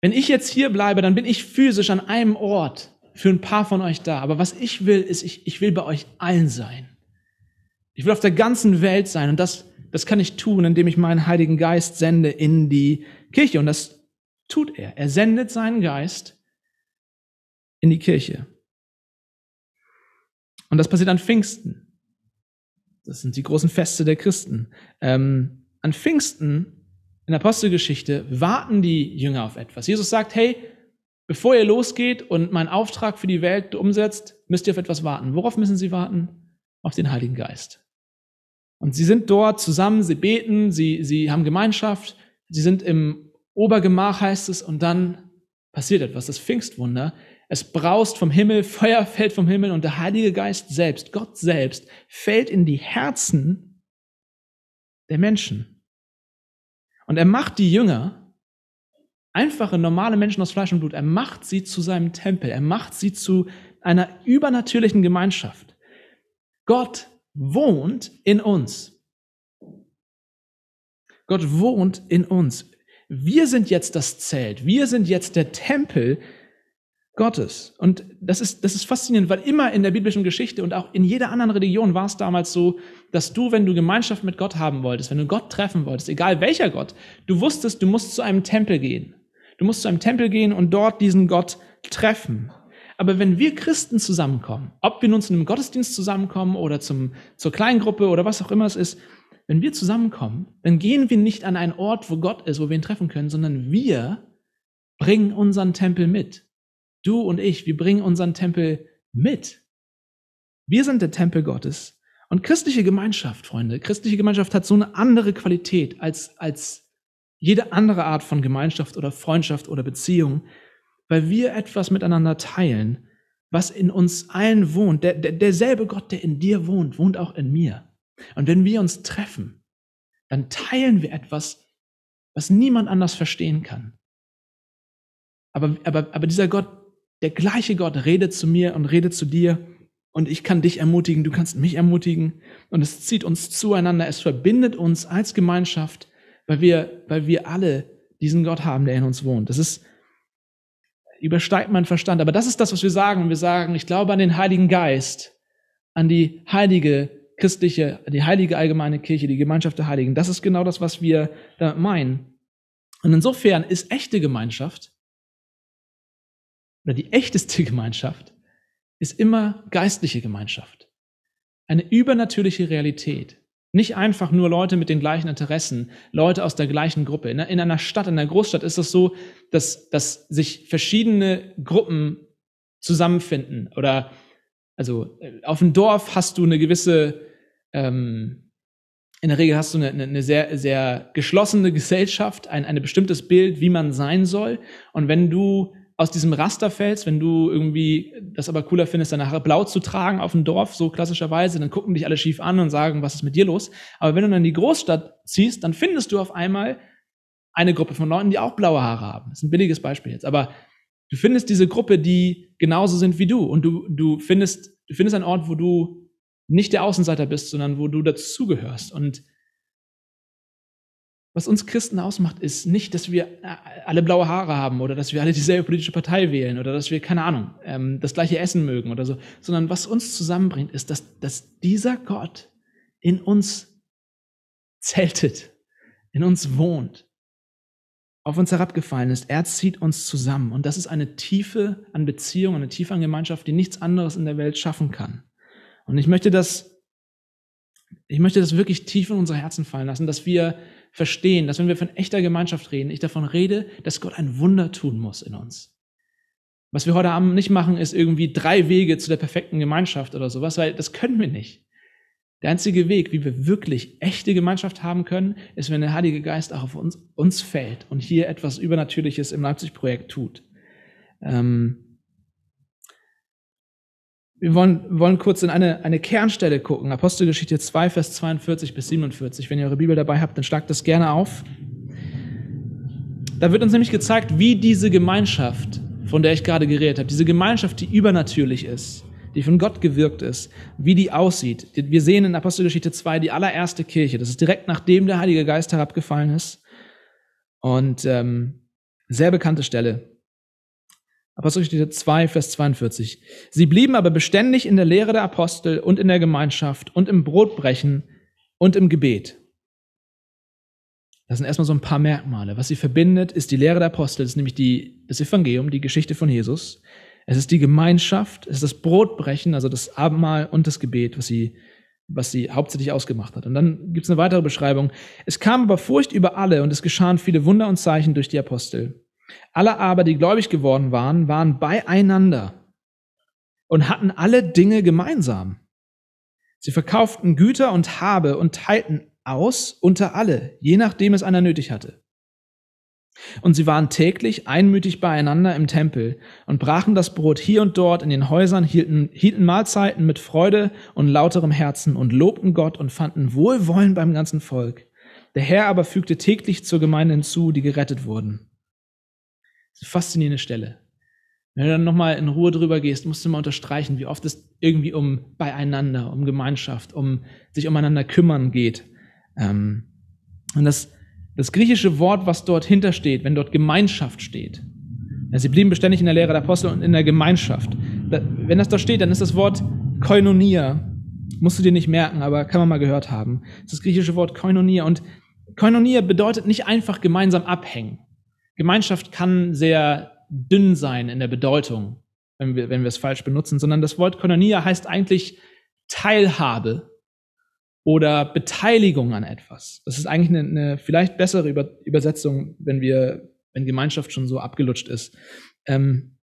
Wenn ich jetzt hier bleibe, dann bin ich physisch an einem Ort für ein paar von euch da. Aber was ich will, ist, ich, ich will bei euch allen sein. Ich will auf der ganzen Welt sein. Und das, das kann ich tun, indem ich meinen Heiligen Geist sende in die Kirche. Und das tut er. Er sendet seinen Geist in die Kirche. Und das passiert an Pfingsten. Das sind die großen Feste der Christen. Ähm, an Pfingsten in der Apostelgeschichte warten die Jünger auf etwas. Jesus sagt, hey, bevor ihr losgeht und meinen Auftrag für die Welt umsetzt, müsst ihr auf etwas warten. Worauf müssen sie warten? Auf den Heiligen Geist. Und sie sind dort zusammen, sie beten, sie, sie haben Gemeinschaft, sie sind im Obergemach, heißt es, und dann passiert etwas, das Pfingstwunder. Es braust vom Himmel, Feuer fällt vom Himmel und der Heilige Geist selbst, Gott selbst, fällt in die Herzen der Menschen. Und er macht die Jünger, einfache, normale Menschen aus Fleisch und Blut, er macht sie zu seinem Tempel, er macht sie zu einer übernatürlichen Gemeinschaft. Gott wohnt in uns. Gott wohnt in uns. Wir sind jetzt das Zelt. Wir sind jetzt der Tempel Gottes. Und das ist, das ist faszinierend, weil immer in der biblischen Geschichte und auch in jeder anderen Religion war es damals so, dass du, wenn du Gemeinschaft mit Gott haben wolltest, wenn du Gott treffen wolltest, egal welcher Gott, du wusstest, du musst zu einem Tempel gehen. Du musst zu einem Tempel gehen und dort diesen Gott treffen. Aber wenn wir Christen zusammenkommen, ob wir nun zu einem Gottesdienst zusammenkommen oder zum, zur Kleingruppe oder was auch immer es ist, wenn wir zusammenkommen, dann gehen wir nicht an einen Ort, wo Gott ist, wo wir ihn treffen können, sondern wir bringen unseren Tempel mit. Du und ich, wir bringen unseren Tempel mit. Wir sind der Tempel Gottes. Und christliche Gemeinschaft, Freunde, christliche Gemeinschaft hat so eine andere Qualität als, als jede andere Art von Gemeinschaft oder Freundschaft oder Beziehung weil wir etwas miteinander teilen, was in uns allen wohnt. Der, der, derselbe Gott, der in dir wohnt, wohnt auch in mir. Und wenn wir uns treffen, dann teilen wir etwas, was niemand anders verstehen kann. Aber, aber, aber dieser Gott, der gleiche Gott, redet zu mir und redet zu dir. Und ich kann dich ermutigen, du kannst mich ermutigen. Und es zieht uns zueinander, es verbindet uns als Gemeinschaft, weil wir, weil wir alle diesen Gott haben, der in uns wohnt. Das ist übersteigt mein Verstand. Aber das ist das, was wir sagen. Wir sagen, ich glaube an den Heiligen Geist, an die heilige christliche, die heilige allgemeine Kirche, die Gemeinschaft der Heiligen. Das ist genau das, was wir damit meinen. Und insofern ist echte Gemeinschaft oder die echteste Gemeinschaft ist immer geistliche Gemeinschaft. Eine übernatürliche Realität. Nicht einfach nur Leute mit den gleichen Interessen, Leute aus der gleichen Gruppe. In einer Stadt, in einer Großstadt ist es so, dass, dass sich verschiedene Gruppen zusammenfinden. Oder also auf dem Dorf hast du eine gewisse, ähm, in der Regel hast du eine, eine sehr, sehr geschlossene Gesellschaft, ein, ein bestimmtes Bild, wie man sein soll. Und wenn du aus diesem Raster fällst, wenn du irgendwie das aber cooler findest, deine Haare blau zu tragen auf dem Dorf, so klassischerweise, dann gucken dich alle schief an und sagen, was ist mit dir los? Aber wenn du dann in die Großstadt ziehst, dann findest du auf einmal eine Gruppe von Leuten, die auch blaue Haare haben. Das ist ein billiges Beispiel jetzt. Aber du findest diese Gruppe, die genauso sind wie du. Und du, du findest, du findest einen Ort, wo du nicht der Außenseiter bist, sondern wo du dazugehörst. Und was uns Christen ausmacht, ist nicht, dass wir äh, alle blaue Haare haben oder dass wir alle dieselbe politische Partei wählen oder dass wir, keine Ahnung, ähm, das gleiche Essen mögen oder so, sondern was uns zusammenbringt, ist, dass, dass dieser Gott in uns zeltet, in uns wohnt, auf uns herabgefallen ist. Er zieht uns zusammen. Und das ist eine Tiefe an Beziehung, eine Tiefe an Gemeinschaft, die nichts anderes in der Welt schaffen kann. Und ich möchte das, ich möchte das wirklich tief in unsere Herzen fallen lassen, dass wir verstehen, dass wenn wir von echter Gemeinschaft reden, ich davon rede, dass Gott ein Wunder tun muss in uns. Was wir heute Abend nicht machen, ist irgendwie drei Wege zu der perfekten Gemeinschaft oder sowas, weil das können wir nicht. Der einzige Weg, wie wir wirklich echte Gemeinschaft haben können, ist, wenn der Heilige Geist auch auf uns, uns fällt und hier etwas Übernatürliches im Leipzig-Projekt tut. Ähm, wir wollen, wollen kurz in eine, eine Kernstelle gucken. Apostelgeschichte 2, Vers 42 bis 47. Wenn ihr eure Bibel dabei habt, dann schlagt das gerne auf. Da wird uns nämlich gezeigt, wie diese Gemeinschaft, von der ich gerade geredet habe, diese Gemeinschaft, die übernatürlich ist, die von Gott gewirkt ist, wie die aussieht. Wir sehen in Apostelgeschichte 2 die allererste Kirche. Das ist direkt nachdem der Heilige Geist herabgefallen ist. Und ähm, sehr bekannte Stelle. Apostelgeschichte 2, Vers 42. Sie blieben aber beständig in der Lehre der Apostel und in der Gemeinschaft und im Brotbrechen und im Gebet. Das sind erstmal so ein paar Merkmale. Was sie verbindet, ist die Lehre der Apostel, ist nämlich die, das Evangelium, die Geschichte von Jesus. Es ist die Gemeinschaft, es ist das Brotbrechen, also das Abendmahl und das Gebet, was sie, was sie hauptsächlich ausgemacht hat. Und dann gibt es eine weitere Beschreibung. Es kam aber Furcht über alle und es geschahen viele Wunder und Zeichen durch die Apostel. Alle aber, die gläubig geworden waren, waren beieinander und hatten alle Dinge gemeinsam. Sie verkauften Güter und Habe und teilten aus unter alle, je nachdem es einer nötig hatte. Und sie waren täglich einmütig beieinander im Tempel und brachen das Brot hier und dort in den Häusern, hielten, hielten Mahlzeiten mit Freude und lauterem Herzen und lobten Gott und fanden Wohlwollen beim ganzen Volk. Der Herr aber fügte täglich zur Gemeinde hinzu, die gerettet wurden. Eine faszinierende Stelle. Wenn du dann nochmal in Ruhe drüber gehst, musst du mal unterstreichen, wie oft es irgendwie um Beieinander, um Gemeinschaft, um sich umeinander kümmern geht. Ähm, und das, das griechische Wort, was dort hintersteht, wenn dort Gemeinschaft steht, ja, sie blieben beständig in der Lehre der Apostel und in der Gemeinschaft. wenn das da steht, dann ist das Wort Koinonia. Musst du dir nicht merken, aber kann man mal gehört haben. Das ist das griechische Wort Koinonia. Und Koinonia bedeutet nicht einfach gemeinsam abhängen. Gemeinschaft kann sehr dünn sein in der Bedeutung, wenn wir, wenn wir es falsch benutzen, sondern das Wort Koinonia heißt eigentlich Teilhabe oder Beteiligung an etwas. Das ist eigentlich eine, eine vielleicht bessere Über Übersetzung, wenn wir, wenn Gemeinschaft schon so abgelutscht ist. Ähm,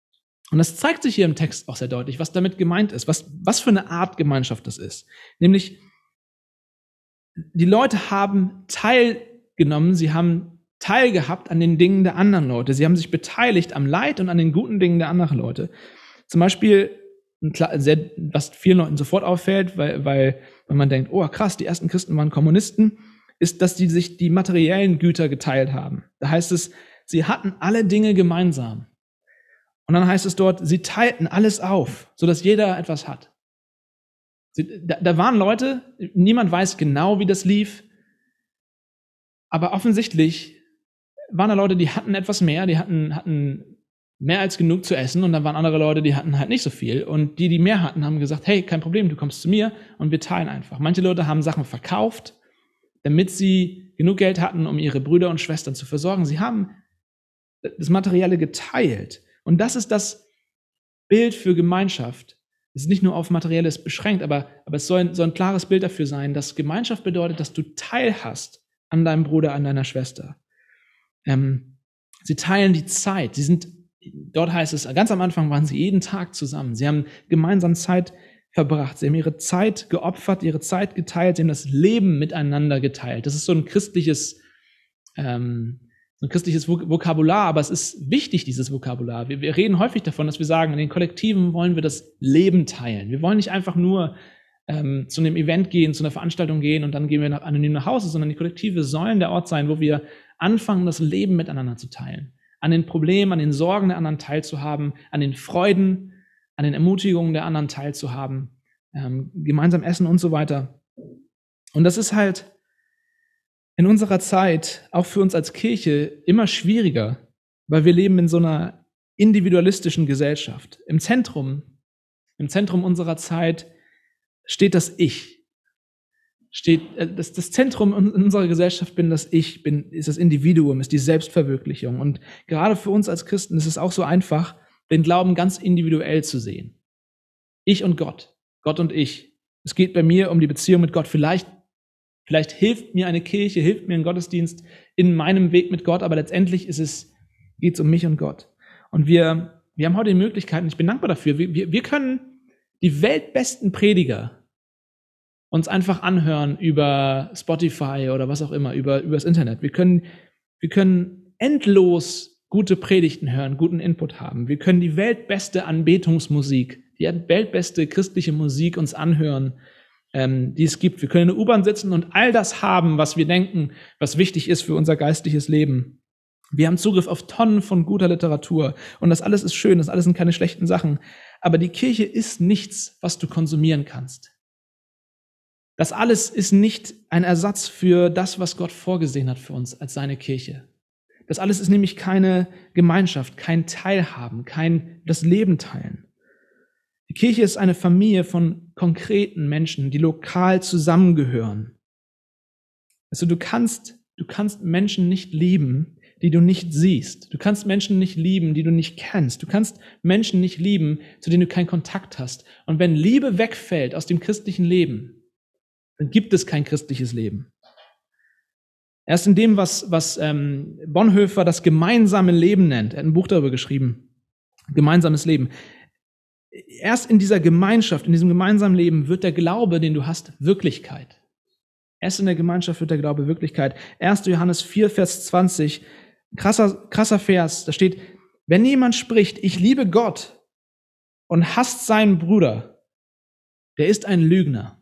und das zeigt sich hier im Text auch sehr deutlich, was damit gemeint ist, was, was für eine Art Gemeinschaft das ist. Nämlich, die Leute haben teilgenommen, sie haben teilgehabt an den Dingen der anderen Leute. Sie haben sich beteiligt am Leid und an den guten Dingen der anderen Leute. Zum Beispiel, sehr, was vielen Leuten sofort auffällt, weil, weil, weil man denkt, oh krass, die ersten Christen waren Kommunisten, ist, dass die sich die materiellen Güter geteilt haben. Da heißt es, sie hatten alle Dinge gemeinsam. Und dann heißt es dort, sie teilten alles auf, sodass jeder etwas hat. Sie, da, da waren Leute, niemand weiß genau, wie das lief, aber offensichtlich waren da Leute, die hatten etwas mehr, die hatten, hatten mehr als genug zu essen und dann waren andere Leute, die hatten halt nicht so viel und die, die mehr hatten, haben gesagt, hey, kein Problem, du kommst zu mir und wir teilen einfach. Manche Leute haben Sachen verkauft, damit sie genug Geld hatten, um ihre Brüder und Schwestern zu versorgen. Sie haben das Materielle geteilt und das ist das Bild für Gemeinschaft. Es ist nicht nur auf Materielles beschränkt, aber, aber es soll ein, soll ein klares Bild dafür sein, dass Gemeinschaft bedeutet, dass du teilhast an deinem Bruder, an deiner Schwester. Ähm, sie teilen die Zeit. Sie sind dort heißt es, ganz am Anfang waren sie jeden Tag zusammen. Sie haben gemeinsam Zeit verbracht. Sie haben ihre Zeit geopfert, ihre Zeit geteilt. Sie haben das Leben miteinander geteilt. Das ist so ein christliches, ähm, so ein christliches Vokabular, aber es ist wichtig, dieses Vokabular. Wir, wir reden häufig davon, dass wir sagen, in den Kollektiven wollen wir das Leben teilen. Wir wollen nicht einfach nur ähm, zu einem Event gehen, zu einer Veranstaltung gehen und dann gehen wir nach, anonym nach Hause, sondern die Kollektive sollen der Ort sein, wo wir anfangen, das Leben miteinander zu teilen an den Problemen, an den Sorgen der anderen teilzuhaben, an den Freuden, an den Ermutigungen der anderen teilzuhaben, ähm, gemeinsam essen und so weiter. Und das ist halt in unserer Zeit, auch für uns als Kirche, immer schwieriger, weil wir leben in so einer individualistischen Gesellschaft. Im Zentrum, im Zentrum unserer Zeit steht das Ich steht, äh, das, das Zentrum in unserer Gesellschaft bin das Ich, bin, ist das Individuum, ist die Selbstverwirklichung. Und gerade für uns als Christen ist es auch so einfach, den Glauben ganz individuell zu sehen. Ich und Gott, Gott und ich. Es geht bei mir um die Beziehung mit Gott. Vielleicht, vielleicht hilft mir eine Kirche, hilft mir ein Gottesdienst in meinem Weg mit Gott, aber letztendlich ist es, geht es um mich und Gott. Und wir, wir haben heute die Möglichkeit, und ich bin dankbar dafür, wir, wir können die weltbesten Prediger uns einfach anhören über Spotify oder was auch immer, über, über das Internet. Wir können, wir können endlos gute Predigten hören, guten Input haben. Wir können die weltbeste Anbetungsmusik, die weltbeste christliche Musik uns anhören, ähm, die es gibt. Wir können in der U-Bahn sitzen und all das haben, was wir denken, was wichtig ist für unser geistliches Leben. Wir haben Zugriff auf Tonnen von guter Literatur und das alles ist schön, das alles sind keine schlechten Sachen. Aber die Kirche ist nichts, was du konsumieren kannst. Das alles ist nicht ein Ersatz für das, was Gott vorgesehen hat für uns als seine Kirche. Das alles ist nämlich keine Gemeinschaft, kein Teilhaben, kein das Leben teilen. Die Kirche ist eine Familie von konkreten Menschen, die lokal zusammengehören. Also du kannst, du kannst Menschen nicht lieben, die du nicht siehst. Du kannst Menschen nicht lieben, die du nicht kennst. Du kannst Menschen nicht lieben, zu denen du keinen Kontakt hast. Und wenn Liebe wegfällt aus dem christlichen Leben, dann gibt es kein christliches Leben. Erst in dem, was, was ähm, Bonhoeffer das gemeinsame Leben nennt, er hat ein Buch darüber geschrieben, gemeinsames Leben. Erst in dieser Gemeinschaft, in diesem gemeinsamen Leben wird der Glaube, den du hast, Wirklichkeit. Erst in der Gemeinschaft wird der Glaube Wirklichkeit. 1. Johannes 4, Vers 20, krasser, krasser Vers, da steht, wenn jemand spricht, ich liebe Gott und hasst seinen Bruder, der ist ein Lügner.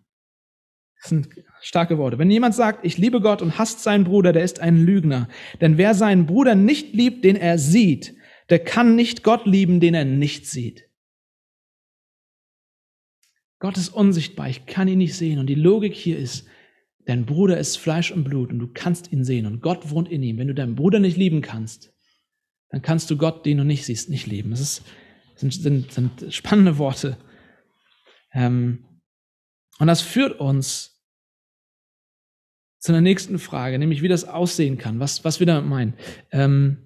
Das sind starke Worte. Wenn jemand sagt, ich liebe Gott und hasst seinen Bruder, der ist ein Lügner. Denn wer seinen Bruder nicht liebt, den er sieht, der kann nicht Gott lieben, den er nicht sieht. Gott ist unsichtbar, ich kann ihn nicht sehen. Und die Logik hier ist, dein Bruder ist Fleisch und Blut und du kannst ihn sehen und Gott wohnt in ihm. Wenn du deinen Bruder nicht lieben kannst, dann kannst du Gott, den du nicht siehst, nicht lieben. Das ist, sind, sind, sind spannende Worte. Ähm, und das führt uns zu einer nächsten Frage, nämlich wie das aussehen kann, was, was wir damit meinen. Ähm,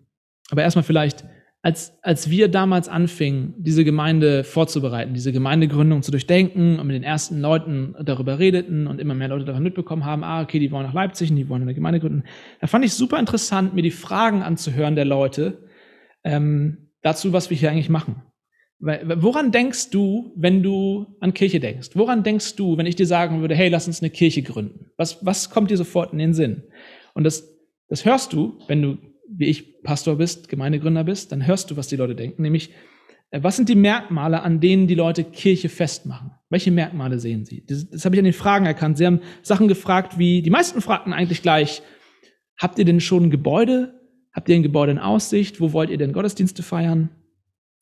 aber erstmal vielleicht, als, als wir damals anfingen, diese Gemeinde vorzubereiten, diese Gemeindegründung zu durchdenken und mit den ersten Leuten darüber redeten und immer mehr Leute davon mitbekommen haben, ah, okay, die wollen nach Leipzig und die wollen eine Gemeinde gründen, da fand ich super interessant, mir die Fragen anzuhören der Leute ähm, dazu, was wir hier eigentlich machen. Woran denkst du, wenn du an Kirche denkst? Woran denkst du, wenn ich dir sagen würde, hey, lass uns eine Kirche gründen? Was, was kommt dir sofort in den Sinn? Und das, das hörst du, wenn du, wie ich, Pastor bist, Gemeindegründer bist, dann hörst du, was die Leute denken, nämlich, äh, was sind die Merkmale, an denen die Leute Kirche festmachen? Welche Merkmale sehen sie? Das, das habe ich an den Fragen erkannt. Sie haben Sachen gefragt wie, die meisten fragten eigentlich gleich, habt ihr denn schon ein Gebäude? Habt ihr ein Gebäude in Aussicht? Wo wollt ihr denn Gottesdienste feiern?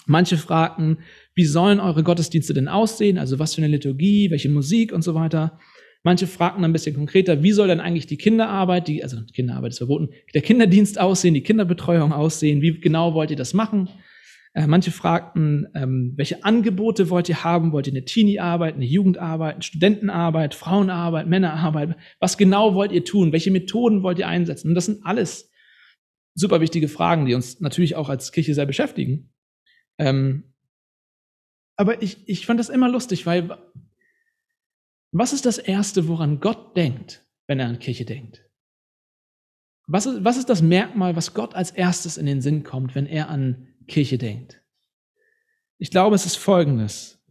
Manche fragten, wie sollen eure Gottesdienste denn aussehen? Also was für eine Liturgie, welche Musik und so weiter. Manche fragten ein bisschen konkreter, wie soll denn eigentlich die Kinderarbeit, die, also Kinderarbeit ist verboten, der Kinderdienst aussehen, die Kinderbetreuung aussehen? Wie genau wollt ihr das machen? Äh, manche fragten, ähm, welche Angebote wollt ihr haben? Wollt ihr eine Teenie-Arbeit, eine Jugendarbeit, eine Studentenarbeit, Frauenarbeit, Männerarbeit? Was genau wollt ihr tun? Welche Methoden wollt ihr einsetzen? Und das sind alles super wichtige Fragen, die uns natürlich auch als Kirche sehr beschäftigen. Ähm, aber ich, ich fand das immer lustig, weil was ist das Erste, woran Gott denkt, wenn er an Kirche denkt? Was ist, was ist das Merkmal, was Gott als erstes in den Sinn kommt, wenn er an Kirche denkt? Ich glaube, es ist Folgendes.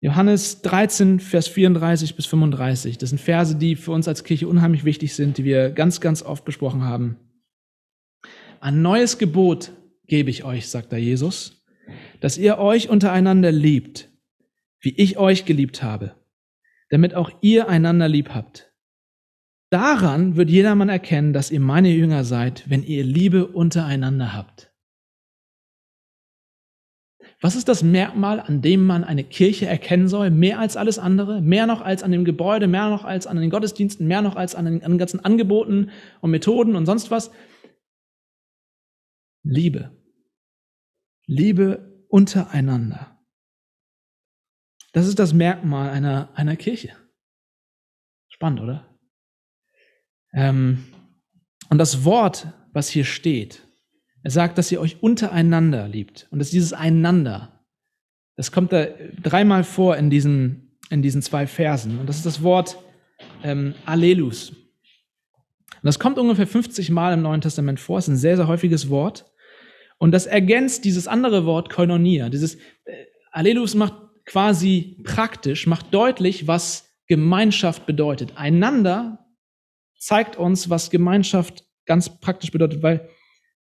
Johannes 13, Vers 34 bis 35. Das sind Verse, die für uns als Kirche unheimlich wichtig sind, die wir ganz, ganz oft besprochen haben. Ein neues Gebot gebe ich euch, sagt da Jesus, dass ihr euch untereinander liebt, wie ich euch geliebt habe damit auch ihr einander lieb habt. Daran wird jedermann erkennen, dass ihr meine Jünger seid, wenn ihr Liebe untereinander habt. Was ist das Merkmal, an dem man eine Kirche erkennen soll, mehr als alles andere, mehr noch als an dem Gebäude, mehr noch als an den Gottesdiensten, mehr noch als an den, an den ganzen Angeboten und Methoden und sonst was? Liebe. Liebe untereinander. Das ist das Merkmal einer, einer Kirche. Spannend, oder? Ähm, und das Wort, was hier steht, er sagt, dass ihr euch untereinander liebt. Und dass dieses Einander, das kommt da dreimal vor in diesen, in diesen zwei Versen. Und das ist das Wort ähm, Allelus. Und das kommt ungefähr 50 Mal im Neuen Testament vor. Es ist ein sehr, sehr häufiges Wort. Und das ergänzt dieses andere Wort Koinonia. Dieses äh, Allelus macht quasi praktisch, macht deutlich, was Gemeinschaft bedeutet. Einander zeigt uns, was Gemeinschaft ganz praktisch bedeutet, weil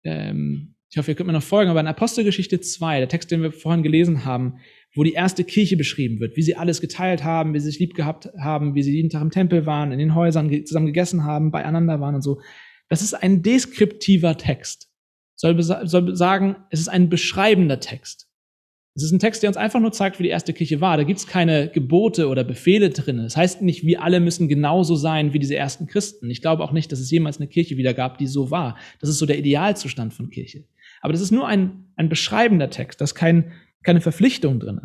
ähm, ich hoffe, ihr könnt mir noch folgen, aber in Apostelgeschichte 2, der Text, den wir vorhin gelesen haben, wo die erste Kirche beschrieben wird, wie sie alles geteilt haben, wie sie sich lieb gehabt haben, wie sie jeden Tag im Tempel waren, in den Häusern zusammen gegessen haben, beieinander waren und so. Das ist ein deskriptiver Text. Soll, soll sagen, es ist ein beschreibender Text. Es ist ein Text, der uns einfach nur zeigt, wie die erste Kirche war. Da gibt es keine Gebote oder Befehle drin. Das heißt nicht, wir alle müssen genauso sein wie diese ersten Christen. Ich glaube auch nicht, dass es jemals eine Kirche wieder gab, die so war. Das ist so der Idealzustand von Kirche. Aber das ist nur ein, ein beschreibender Text. Da ist kein, keine Verpflichtung drin.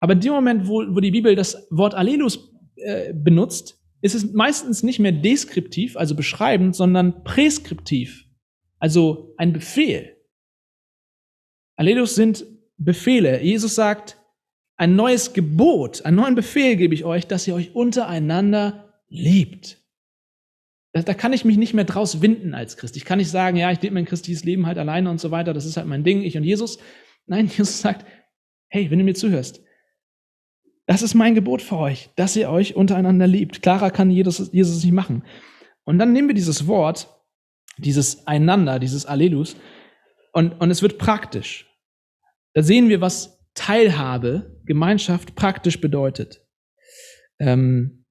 Aber in dem Moment, wo, wo die Bibel das Wort Allelus äh, benutzt, ist es meistens nicht mehr deskriptiv, also beschreibend, sondern präskriptiv, also ein Befehl. Allelus sind Befehle. Jesus sagt, ein neues Gebot, einen neuen Befehl gebe ich euch, dass ihr euch untereinander liebt. Da, da, kann ich mich nicht mehr draus winden als Christ. Ich kann nicht sagen, ja, ich lebe mein christliches Leben halt alleine und so weiter, das ist halt mein Ding, ich und Jesus. Nein, Jesus sagt, hey, wenn du mir zuhörst, das ist mein Gebot für euch, dass ihr euch untereinander liebt. Klarer kann Jesus, Jesus nicht machen. Und dann nehmen wir dieses Wort, dieses Einander, dieses Allelus, und, und es wird praktisch. Da sehen wir, was Teilhabe, Gemeinschaft praktisch bedeutet. Ähm,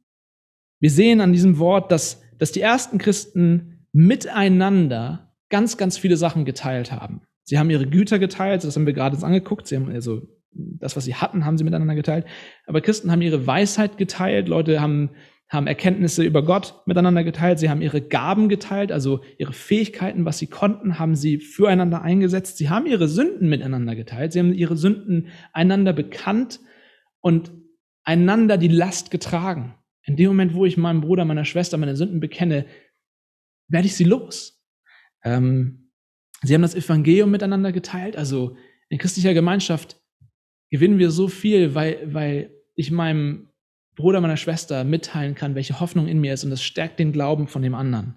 wir sehen an diesem Wort, dass, dass die ersten Christen miteinander ganz, ganz viele Sachen geteilt haben. Sie haben ihre Güter geteilt, das haben wir gerade angeguckt. Sie haben also das, was sie hatten, haben sie miteinander geteilt. Aber Christen haben ihre Weisheit geteilt. Leute haben haben Erkenntnisse über Gott miteinander geteilt, sie haben ihre Gaben geteilt, also ihre Fähigkeiten, was sie konnten, haben sie füreinander eingesetzt, sie haben ihre Sünden miteinander geteilt, sie haben ihre Sünden einander bekannt und einander die Last getragen. In dem Moment, wo ich meinem Bruder, meiner Schwester meine Sünden bekenne, werde ich sie los. Ähm, sie haben das Evangelium miteinander geteilt, also in christlicher Gemeinschaft gewinnen wir so viel, weil, weil ich meinem Bruder meiner Schwester mitteilen kann, welche Hoffnung in mir ist und das stärkt den Glauben von dem anderen.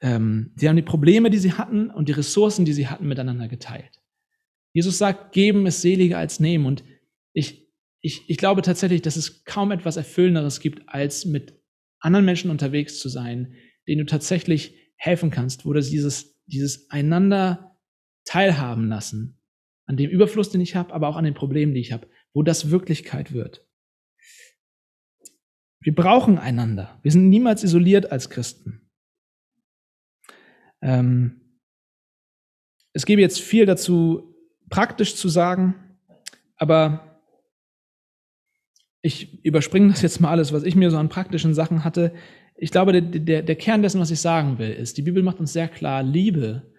Ähm, sie haben die Probleme, die sie hatten und die Ressourcen, die sie hatten, miteinander geteilt. Jesus sagt, geben ist seliger als nehmen und ich, ich, ich glaube tatsächlich, dass es kaum etwas Erfüllenderes gibt, als mit anderen Menschen unterwegs zu sein, denen du tatsächlich helfen kannst, wo das dieses, dieses einander teilhaben lassen, an dem Überfluss, den ich habe, aber auch an den Problemen, die ich habe, wo das Wirklichkeit wird. Wir brauchen einander. Wir sind niemals isoliert als Christen. Ähm, es gäbe jetzt viel dazu praktisch zu sagen, aber ich überspringe das jetzt mal alles, was ich mir so an praktischen Sachen hatte. Ich glaube, der, der, der Kern dessen, was ich sagen will, ist, die Bibel macht uns sehr klar, Liebe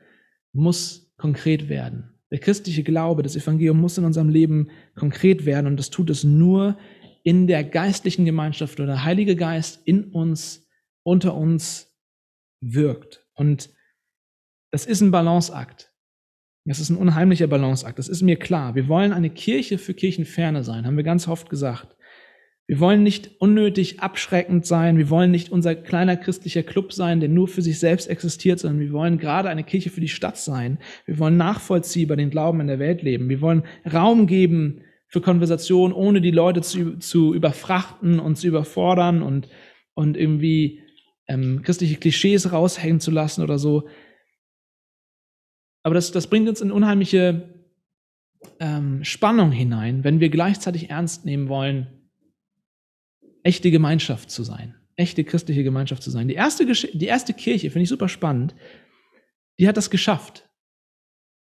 muss konkret werden. Der christliche Glaube, das Evangelium muss in unserem Leben konkret werden und das tut es nur in der geistlichen Gemeinschaft, wo der Heilige Geist in uns, unter uns wirkt. Und das ist ein Balanceakt. Das ist ein unheimlicher Balanceakt. Das ist mir klar. Wir wollen eine Kirche für Kirchenferne sein, haben wir ganz oft gesagt. Wir wollen nicht unnötig abschreckend sein. Wir wollen nicht unser kleiner christlicher Club sein, der nur für sich selbst existiert, sondern wir wollen gerade eine Kirche für die Stadt sein. Wir wollen nachvollziehbar den Glauben in der Welt leben. Wir wollen Raum geben für Konversation, ohne die Leute zu, zu überfrachten und zu überfordern und, und irgendwie ähm, christliche Klischees raushängen zu lassen oder so. Aber das, das bringt uns in unheimliche ähm, Spannung hinein, wenn wir gleichzeitig ernst nehmen wollen, echte Gemeinschaft zu sein, echte christliche Gemeinschaft zu sein. Die erste, die erste Kirche, finde ich super spannend, die hat das geschafft.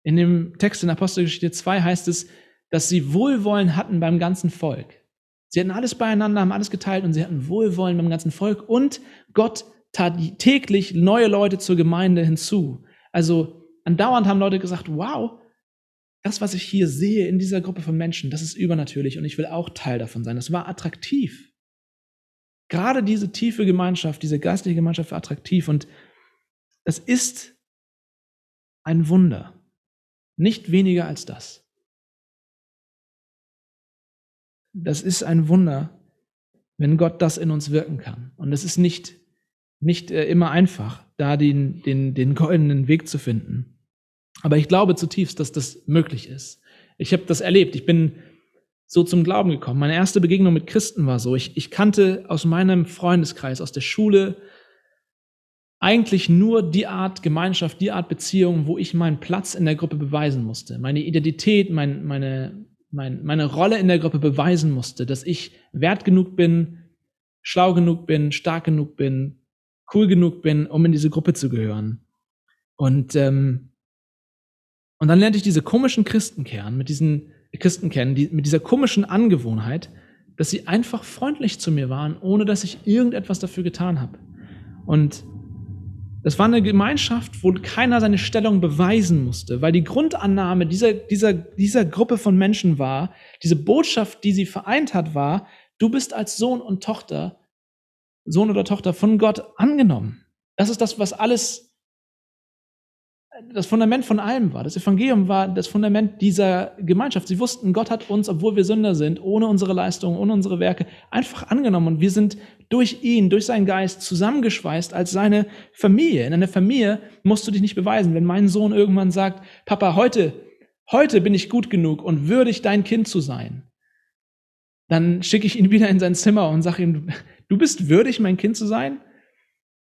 In dem Text in Apostelgeschichte 2 heißt es, dass sie Wohlwollen hatten beim ganzen Volk. Sie hatten alles beieinander, haben alles geteilt und sie hatten Wohlwollen beim ganzen Volk und Gott tat täglich neue Leute zur Gemeinde hinzu. Also andauernd haben Leute gesagt, wow, das, was ich hier sehe in dieser Gruppe von Menschen, das ist übernatürlich und ich will auch Teil davon sein. Das war attraktiv. Gerade diese tiefe Gemeinschaft, diese geistliche Gemeinschaft war attraktiv und das ist ein Wunder. Nicht weniger als das. Das ist ein Wunder, wenn Gott das in uns wirken kann. Und es ist nicht, nicht äh, immer einfach, da den, den, den goldenen Weg zu finden. Aber ich glaube zutiefst, dass das möglich ist. Ich habe das erlebt. Ich bin so zum Glauben gekommen. Meine erste Begegnung mit Christen war so. Ich, ich kannte aus meinem Freundeskreis, aus der Schule, eigentlich nur die Art Gemeinschaft, die Art Beziehung, wo ich meinen Platz in der Gruppe beweisen musste. Meine Identität, mein, meine, mein, meine Rolle in der Gruppe beweisen musste, dass ich wert genug bin, schlau genug bin, stark genug bin, cool genug bin, um in diese Gruppe zu gehören. Und, ähm, und dann lernte ich diese komischen Christenkern mit diesen Christen kennen, die, mit dieser komischen Angewohnheit, dass sie einfach freundlich zu mir waren, ohne dass ich irgendetwas dafür getan habe. Und das war eine Gemeinschaft, wo keiner seine Stellung beweisen musste, weil die Grundannahme dieser, dieser, dieser Gruppe von Menschen war, diese Botschaft, die sie vereint hat, war, du bist als Sohn und Tochter, Sohn oder Tochter von Gott angenommen. Das ist das, was alles das Fundament von allem war. Das Evangelium war das Fundament dieser Gemeinschaft. Sie wussten, Gott hat uns, obwohl wir Sünder sind, ohne unsere Leistungen, ohne unsere Werke, einfach angenommen. Und wir sind durch ihn, durch seinen Geist zusammengeschweißt als seine Familie. In einer Familie musst du dich nicht beweisen. Wenn mein Sohn irgendwann sagt, Papa, heute, heute bin ich gut genug und würdig, dein Kind zu sein, dann schicke ich ihn wieder in sein Zimmer und sage ihm, du bist würdig, mein Kind zu sein?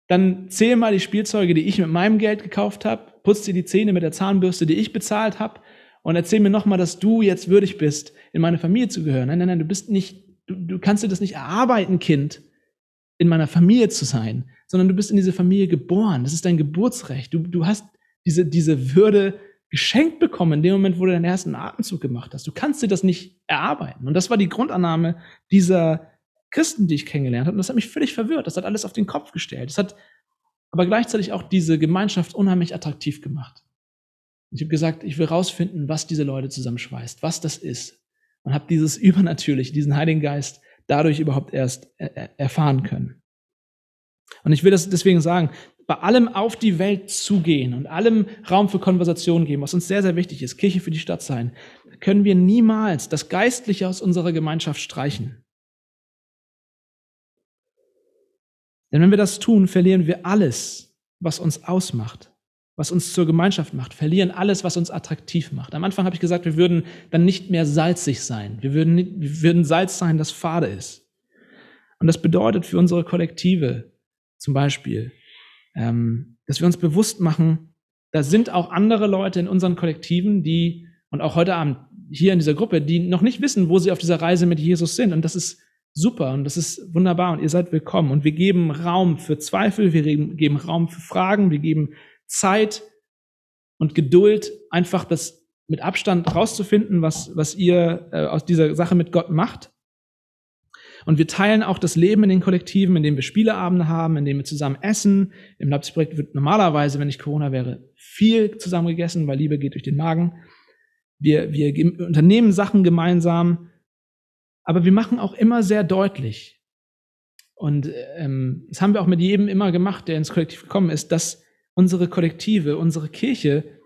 Dann zähl mal die Spielzeuge, die ich mit meinem Geld gekauft habe, putz dir die Zähne mit der Zahnbürste, die ich bezahlt habe und erzähl mir nochmal, dass du jetzt würdig bist, in meine Familie zu gehören. Nein, nein, nein, du bist nicht, du, du kannst dir das nicht erarbeiten, Kind, in meiner Familie zu sein, sondern du bist in diese Familie geboren. Das ist dein Geburtsrecht. Du, du hast diese, diese Würde geschenkt bekommen in dem Moment, wo du deinen ersten Atemzug gemacht hast. Du kannst dir das nicht erarbeiten. Und das war die Grundannahme dieser Christen, die ich kennengelernt habe. Und das hat mich völlig verwirrt. Das hat alles auf den Kopf gestellt. Das hat aber gleichzeitig auch diese Gemeinschaft unheimlich attraktiv gemacht. Ich habe gesagt, ich will rausfinden, was diese Leute zusammenschweißt, was das ist. Und habe dieses Übernatürliche, diesen Heiligen Geist dadurch überhaupt erst erfahren können. Und ich will das deswegen sagen, bei allem auf die Welt zugehen und allem Raum für Konversation geben, was uns sehr, sehr wichtig ist, Kirche für die Stadt sein, können wir niemals das Geistliche aus unserer Gemeinschaft streichen. Denn wenn wir das tun, verlieren wir alles, was uns ausmacht, was uns zur Gemeinschaft macht, verlieren alles, was uns attraktiv macht. Am Anfang habe ich gesagt, wir würden dann nicht mehr salzig sein. Wir würden, wir würden Salz sein, das fade ist. Und das bedeutet für unsere Kollektive zum Beispiel, ähm, dass wir uns bewusst machen, da sind auch andere Leute in unseren Kollektiven, die, und auch heute Abend hier in dieser Gruppe, die noch nicht wissen, wo sie auf dieser Reise mit Jesus sind. Und das ist super und das ist wunderbar und ihr seid willkommen. Und wir geben Raum für Zweifel, wir geben Raum für Fragen, wir geben Zeit und Geduld, einfach das mit Abstand rauszufinden, was, was ihr äh, aus dieser Sache mit Gott macht. Und wir teilen auch das Leben in den Kollektiven, indem wir Spieleabende haben, indem wir zusammen essen. Im Leipzig-Projekt wird normalerweise, wenn nicht Corona wäre, viel zusammen gegessen, weil Liebe geht durch den Magen. Wir, wir unternehmen Sachen gemeinsam, aber wir machen auch immer sehr deutlich. Und ähm, das haben wir auch mit jedem immer gemacht, der ins Kollektiv gekommen ist, dass unsere Kollektive, unsere Kirche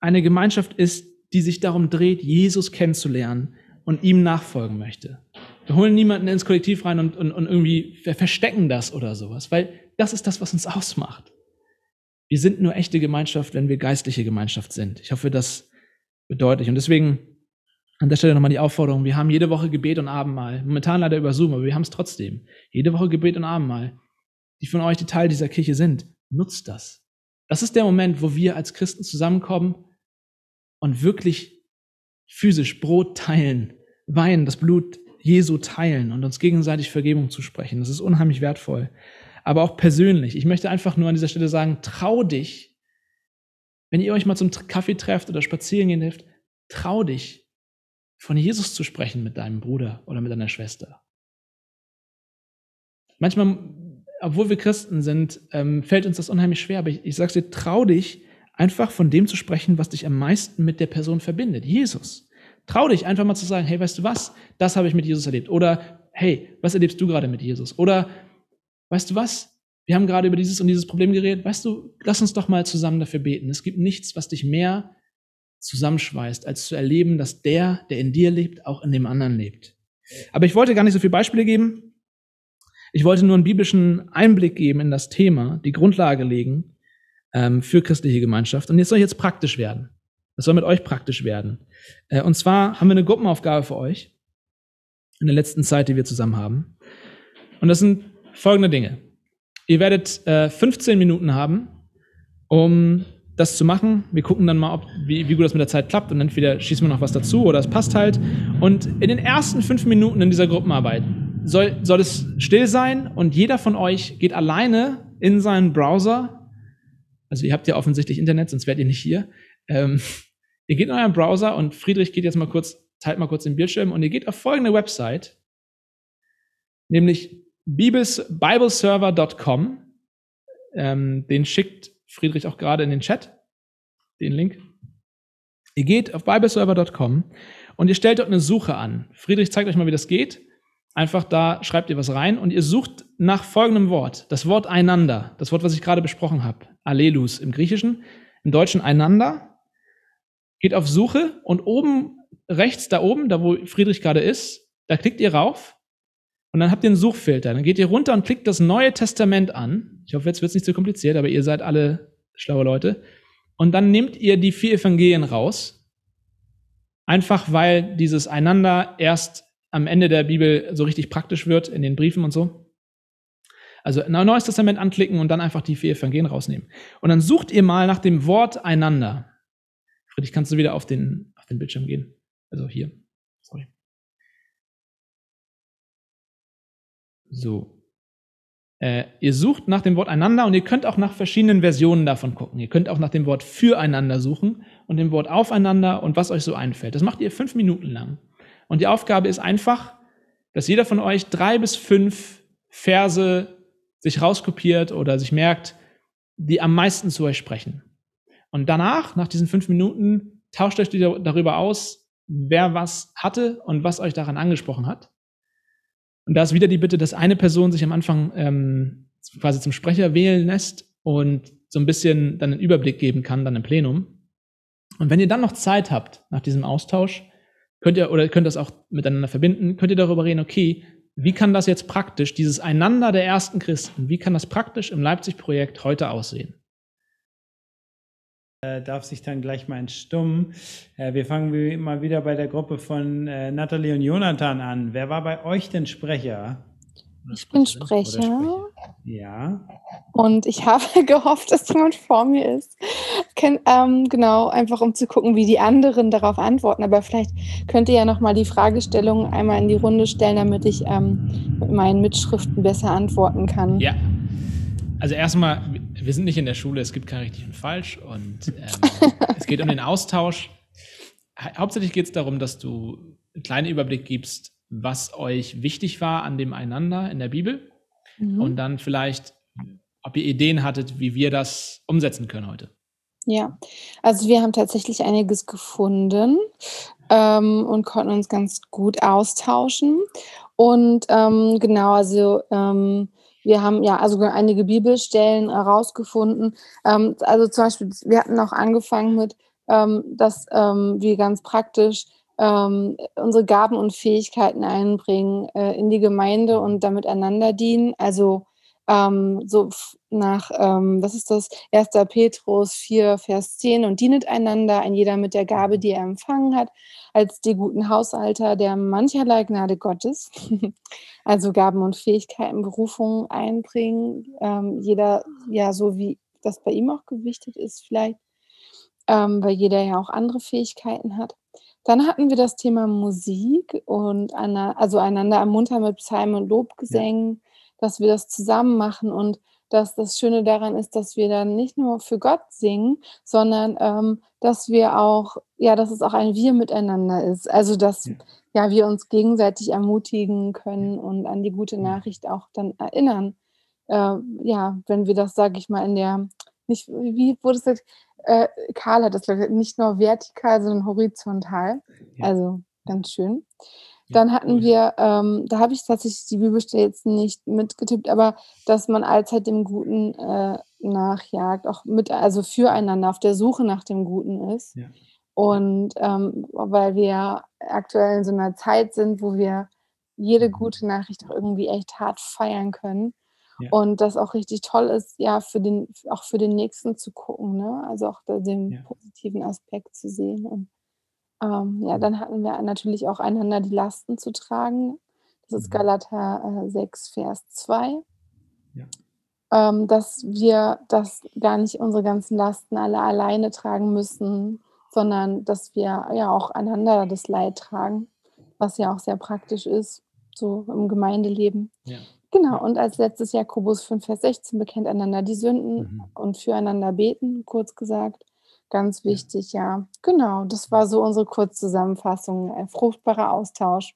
eine Gemeinschaft ist, die sich darum dreht, Jesus kennenzulernen und ihm nachfolgen möchte. Wir holen niemanden ins Kollektiv rein und, und, und irgendwie verstecken das oder sowas, weil das ist das, was uns ausmacht. Wir sind nur echte Gemeinschaft, wenn wir geistliche Gemeinschaft sind. Ich hoffe, das bedeutet. Und deswegen an der Stelle nochmal die Aufforderung. Wir haben jede Woche Gebet und Abendmahl. Momentan leider über Zoom, aber wir haben es trotzdem. Jede Woche Gebet und Abendmahl. Die von euch, die Teil dieser Kirche sind, nutzt das. Das ist der Moment, wo wir als Christen zusammenkommen und wirklich physisch Brot teilen, Wein, das Blut Jesu teilen und uns gegenseitig Vergebung zu sprechen. Das ist unheimlich wertvoll. Aber auch persönlich. Ich möchte einfach nur an dieser Stelle sagen, trau dich, wenn ihr euch mal zum Kaffee trefft oder spazieren gehen helft, trau dich, von Jesus zu sprechen mit deinem Bruder oder mit deiner Schwester. Manchmal, obwohl wir Christen sind, ähm, fällt uns das unheimlich schwer. Aber ich, ich sage dir, trau dich, einfach von dem zu sprechen, was dich am meisten mit der Person verbindet. Jesus. Trau dich einfach mal zu sagen, hey, weißt du was? Das habe ich mit Jesus erlebt. Oder, hey, was erlebst du gerade mit Jesus? Oder, weißt du was? Wir haben gerade über dieses und dieses Problem geredet. Weißt du, lass uns doch mal zusammen dafür beten. Es gibt nichts, was dich mehr zusammenschweißt, als zu erleben, dass der, der in dir lebt, auch in dem anderen lebt. Aber ich wollte gar nicht so viele Beispiele geben. Ich wollte nur einen biblischen Einblick geben in das Thema, die Grundlage legen ähm, für christliche Gemeinschaft. Und jetzt soll jetzt praktisch werden. Das soll mit euch praktisch werden. Äh, und zwar haben wir eine Gruppenaufgabe für euch in der letzten Zeit, die wir zusammen haben. Und das sind folgende Dinge. Ihr werdet äh, 15 Minuten haben, um das zu machen. Wir gucken dann mal, ob, wie, wie gut das mit der Zeit klappt und entweder schießen wir noch was dazu oder es passt halt. Und in den ersten fünf Minuten in dieser Gruppenarbeit soll, soll es still sein und jeder von euch geht alleine in seinen Browser. Also ihr habt ja offensichtlich Internet, sonst wärt ihr nicht hier. Ähm, ihr geht in euren Browser und Friedrich geht jetzt mal kurz, teilt mal kurz den Bildschirm und ihr geht auf folgende Website, nämlich bibleserver.com. Ähm, den schickt Friedrich auch gerade in den Chat, den Link. Ihr geht auf bibleserver.com und ihr stellt dort eine Suche an. Friedrich zeigt euch mal, wie das geht. Einfach da schreibt ihr was rein und ihr sucht nach folgendem Wort. Das Wort einander. Das Wort, was ich gerade besprochen habe. Allelus im Griechischen. Im Deutschen einander. Geht auf Suche und oben rechts da oben, da wo Friedrich gerade ist, da klickt ihr rauf und dann habt ihr einen Suchfilter. Dann geht ihr runter und klickt das Neue Testament an. Ich hoffe, jetzt wird es nicht zu so kompliziert, aber ihr seid alle schlaue Leute. Und dann nehmt ihr die vier Evangelien raus. Einfach weil dieses Einander erst am Ende der Bibel so richtig praktisch wird, in den Briefen und so. Also ein Neues Testament anklicken und dann einfach die vier Evangelien rausnehmen. Und dann sucht ihr mal nach dem Wort einander. Friedrich, kannst du wieder auf den, auf den Bildschirm gehen? Also hier. So. Äh, ihr sucht nach dem Wort einander und ihr könnt auch nach verschiedenen Versionen davon gucken. Ihr könnt auch nach dem Wort füreinander suchen und dem Wort aufeinander und was euch so einfällt. Das macht ihr fünf Minuten lang. Und die Aufgabe ist einfach, dass jeder von euch drei bis fünf Verse sich rauskopiert oder sich merkt, die am meisten zu euch sprechen. Und danach, nach diesen fünf Minuten, tauscht euch darüber aus, wer was hatte und was euch daran angesprochen hat. Und da ist wieder die Bitte, dass eine Person sich am Anfang ähm, quasi zum Sprecher wählen lässt und so ein bisschen dann einen Überblick geben kann, dann im Plenum. Und wenn ihr dann noch Zeit habt nach diesem Austausch, könnt ihr oder könnt das auch miteinander verbinden, könnt ihr darüber reden, okay, wie kann das jetzt praktisch, dieses Einander der ersten Christen, wie kann das praktisch im Leipzig-Projekt heute aussehen? Äh, darf sich dann gleich mal entstummen. Äh, wir fangen wie immer wieder bei der Gruppe von äh, Nathalie und Jonathan an. Wer war bei euch denn Sprecher? Ich bin Sprecher. Sprecher. Ja. Und ich habe gehofft, dass jemand vor mir ist. Ken, ähm, genau, einfach um zu gucken, wie die anderen darauf antworten. Aber vielleicht könnt ihr ja nochmal die Fragestellung einmal in die Runde stellen, damit ich ähm, mit meinen Mitschriften besser antworten kann. Ja. Also erstmal, wir sind nicht in der Schule, es gibt kein richtig und falsch und ähm, es geht um den Austausch. Hauptsächlich geht es darum, dass du einen kleinen Überblick gibst, was euch wichtig war an dem Einander in der Bibel mhm. und dann vielleicht, ob ihr Ideen hattet, wie wir das umsetzen können heute. Ja, also wir haben tatsächlich einiges gefunden ähm, und konnten uns ganz gut austauschen. Und ähm, genau, also ähm, wir haben ja also einige Bibelstellen herausgefunden. Ähm, also zum Beispiel, wir hatten auch angefangen mit, ähm, dass ähm, wir ganz praktisch ähm, unsere Gaben und Fähigkeiten einbringen äh, in die Gemeinde und damit einander dienen. Also ähm, so nach, ähm, was ist das? 1. Petrus 4, Vers 10 und dienet einander, ein jeder mit der Gabe, die er empfangen hat, als die guten Haushalter der mancherlei Gnade Gottes. also Gaben und Fähigkeiten, Berufungen einbringen. Ähm, jeder, ja, so wie das bei ihm auch gewichtet ist, vielleicht, ähm, weil jeder ja auch andere Fähigkeiten hat. Dann hatten wir das Thema Musik und einer, also einander ermuntern mit Psalmen und Lobgesängen. Ja dass wir das zusammen machen und dass das Schöne daran ist, dass wir dann nicht nur für Gott singen, sondern ähm, dass wir auch, ja, dass es auch ein Wir miteinander ist. Also dass ja, ja wir uns gegenseitig ermutigen können und an die gute Nachricht auch dann erinnern. Äh, ja, wenn wir das, sage ich mal, in der, nicht, wie wurde es gesagt, äh, Karl hat das gesagt, nicht nur vertikal, sondern horizontal. Ja. Also ganz schön. Dann hatten wir, ähm, da habe ich tatsächlich die Bibelstelle jetzt nicht mitgetippt, aber dass man allzeit dem Guten äh, nachjagt, auch mit, also füreinander auf der Suche nach dem Guten ist. Ja. Und ähm, weil wir aktuell in so einer Zeit sind, wo wir jede mhm. gute Nachricht auch irgendwie echt hart feiern können. Ja. Und das auch richtig toll ist, ja, für den, auch für den Nächsten zu gucken, ne? Also auch den ja. positiven Aspekt zu sehen. Und ähm, ja, dann hatten wir natürlich auch einander die Lasten zu tragen. Das ist mhm. Galater äh, 6, Vers 2. Ja. Ähm, dass wir das gar nicht unsere ganzen Lasten alle alleine tragen müssen, sondern dass wir ja auch einander das Leid tragen, was ja auch sehr praktisch ist, so im Gemeindeleben. Ja. Genau, und als letztes Jakobus 5, Vers 16 bekennt einander die Sünden mhm. und füreinander beten, kurz gesagt. Ganz wichtig, ja. Genau, das war so unsere Kurzzusammenfassung. Ein fruchtbarer Austausch.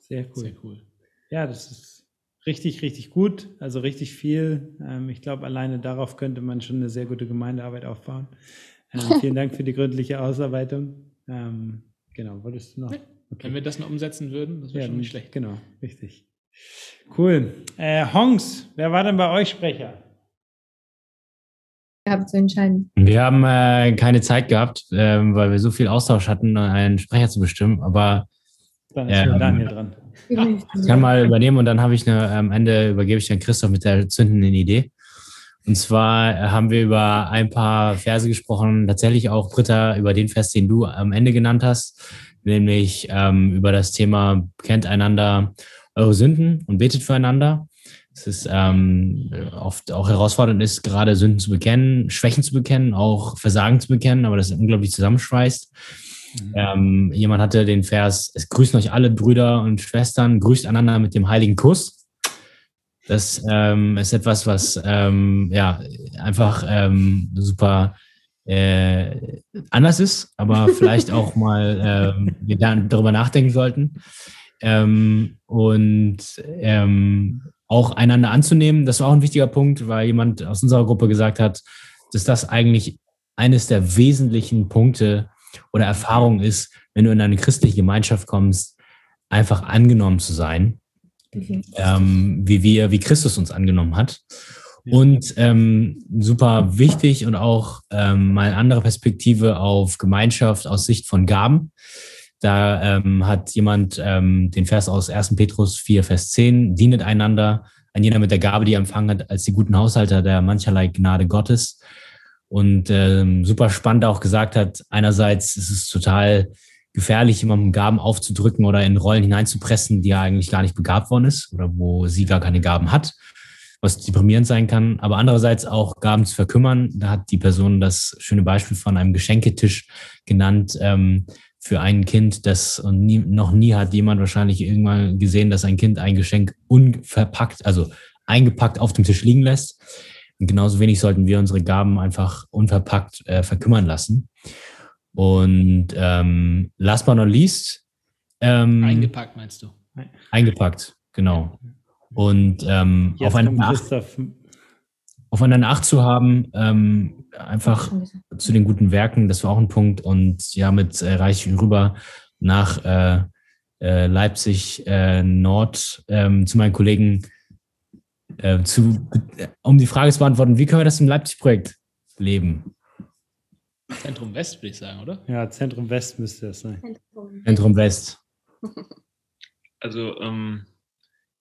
Sehr cool. Sehr cool. Ja, das ist richtig, richtig gut. Also richtig viel. Ähm, ich glaube, alleine darauf könnte man schon eine sehr gute Gemeindearbeit aufbauen. Ähm, vielen Dank für die gründliche Ausarbeitung. Ähm, genau, wolltest du noch? Okay. Wenn wir das noch umsetzen würden, das wäre ja, schon nicht schlecht. Genau, richtig. Cool. Äh, Hongs, wer war denn bei euch Sprecher? Gehabt zu entscheiden? Wir haben äh, keine Zeit gehabt, äh, weil wir so viel Austausch hatten, einen Sprecher zu bestimmen. Aber dann ist ähm, Daniel dran. Ich kann mal übernehmen und dann habe ich eine, am Ende übergebe ich dann Christoph mit der zündenden Idee. Und zwar haben wir über ein paar Verse gesprochen, tatsächlich auch, Britta, über den Vers, den du am Ende genannt hast, nämlich ähm, über das Thema, kennt einander eure Sünden und betet füreinander es ist ähm, oft auch herausfordernd ist, gerade Sünden zu bekennen, Schwächen zu bekennen, auch Versagen zu bekennen, aber das unglaublich zusammenschweißt. Mhm. Ähm, jemand hatte den Vers, es grüßen euch alle Brüder und Schwestern, grüßt einander mit dem heiligen Kuss. Das ähm, ist etwas, was ähm, ja einfach ähm, super äh, anders ist, aber vielleicht auch mal ähm, wir darüber nachdenken sollten. Ähm, und ähm, auch einander anzunehmen. Das war auch ein wichtiger Punkt, weil jemand aus unserer Gruppe gesagt hat, dass das eigentlich eines der wesentlichen Punkte oder Erfahrungen ist, wenn du in eine christliche Gemeinschaft kommst, einfach angenommen zu sein, mhm. ähm, wie wir, wie Christus uns angenommen hat. Und ähm, super wichtig und auch ähm, mal eine andere Perspektive auf Gemeinschaft aus Sicht von Gaben. Da ähm, hat jemand ähm, den Vers aus 1. Petrus 4, Vers 10, dienet einander, ein jeder mit der Gabe, die er empfangen hat, als die guten Haushalter der mancherlei Gnade Gottes. Und ähm, super spannend auch gesagt hat, einerseits ist es total gefährlich, jemandem Gaben aufzudrücken oder in Rollen hineinzupressen, die er eigentlich gar nicht begabt worden ist oder wo sie gar keine Gaben hat, was deprimierend sein kann. Aber andererseits auch Gaben zu verkümmern. Da hat die Person das schöne Beispiel von einem Geschenketisch genannt, ähm, für ein Kind, das und nie, noch nie hat jemand wahrscheinlich irgendwann gesehen, dass ein Kind ein Geschenk unverpackt, also eingepackt auf dem Tisch liegen lässt. Und genauso wenig sollten wir unsere Gaben einfach unverpackt äh, verkümmern lassen. Und ähm, last but not least. Ähm, eingepackt meinst du? Eingepackt, genau. Und ähm, auf eine Christoph aufeinander Acht zu haben, ähm, einfach zu den guten Werken, das war auch ein Punkt. Und ja, mit äh, Reich rüber nach äh, äh, Leipzig äh, Nord ähm, zu meinen Kollegen, äh, zu, um die Frage zu beantworten, wie können wir das im Leipzig-Projekt leben? Zentrum West, würde ich sagen, oder? Ja, Zentrum West müsste das sein. Zentrum West. Also, ähm,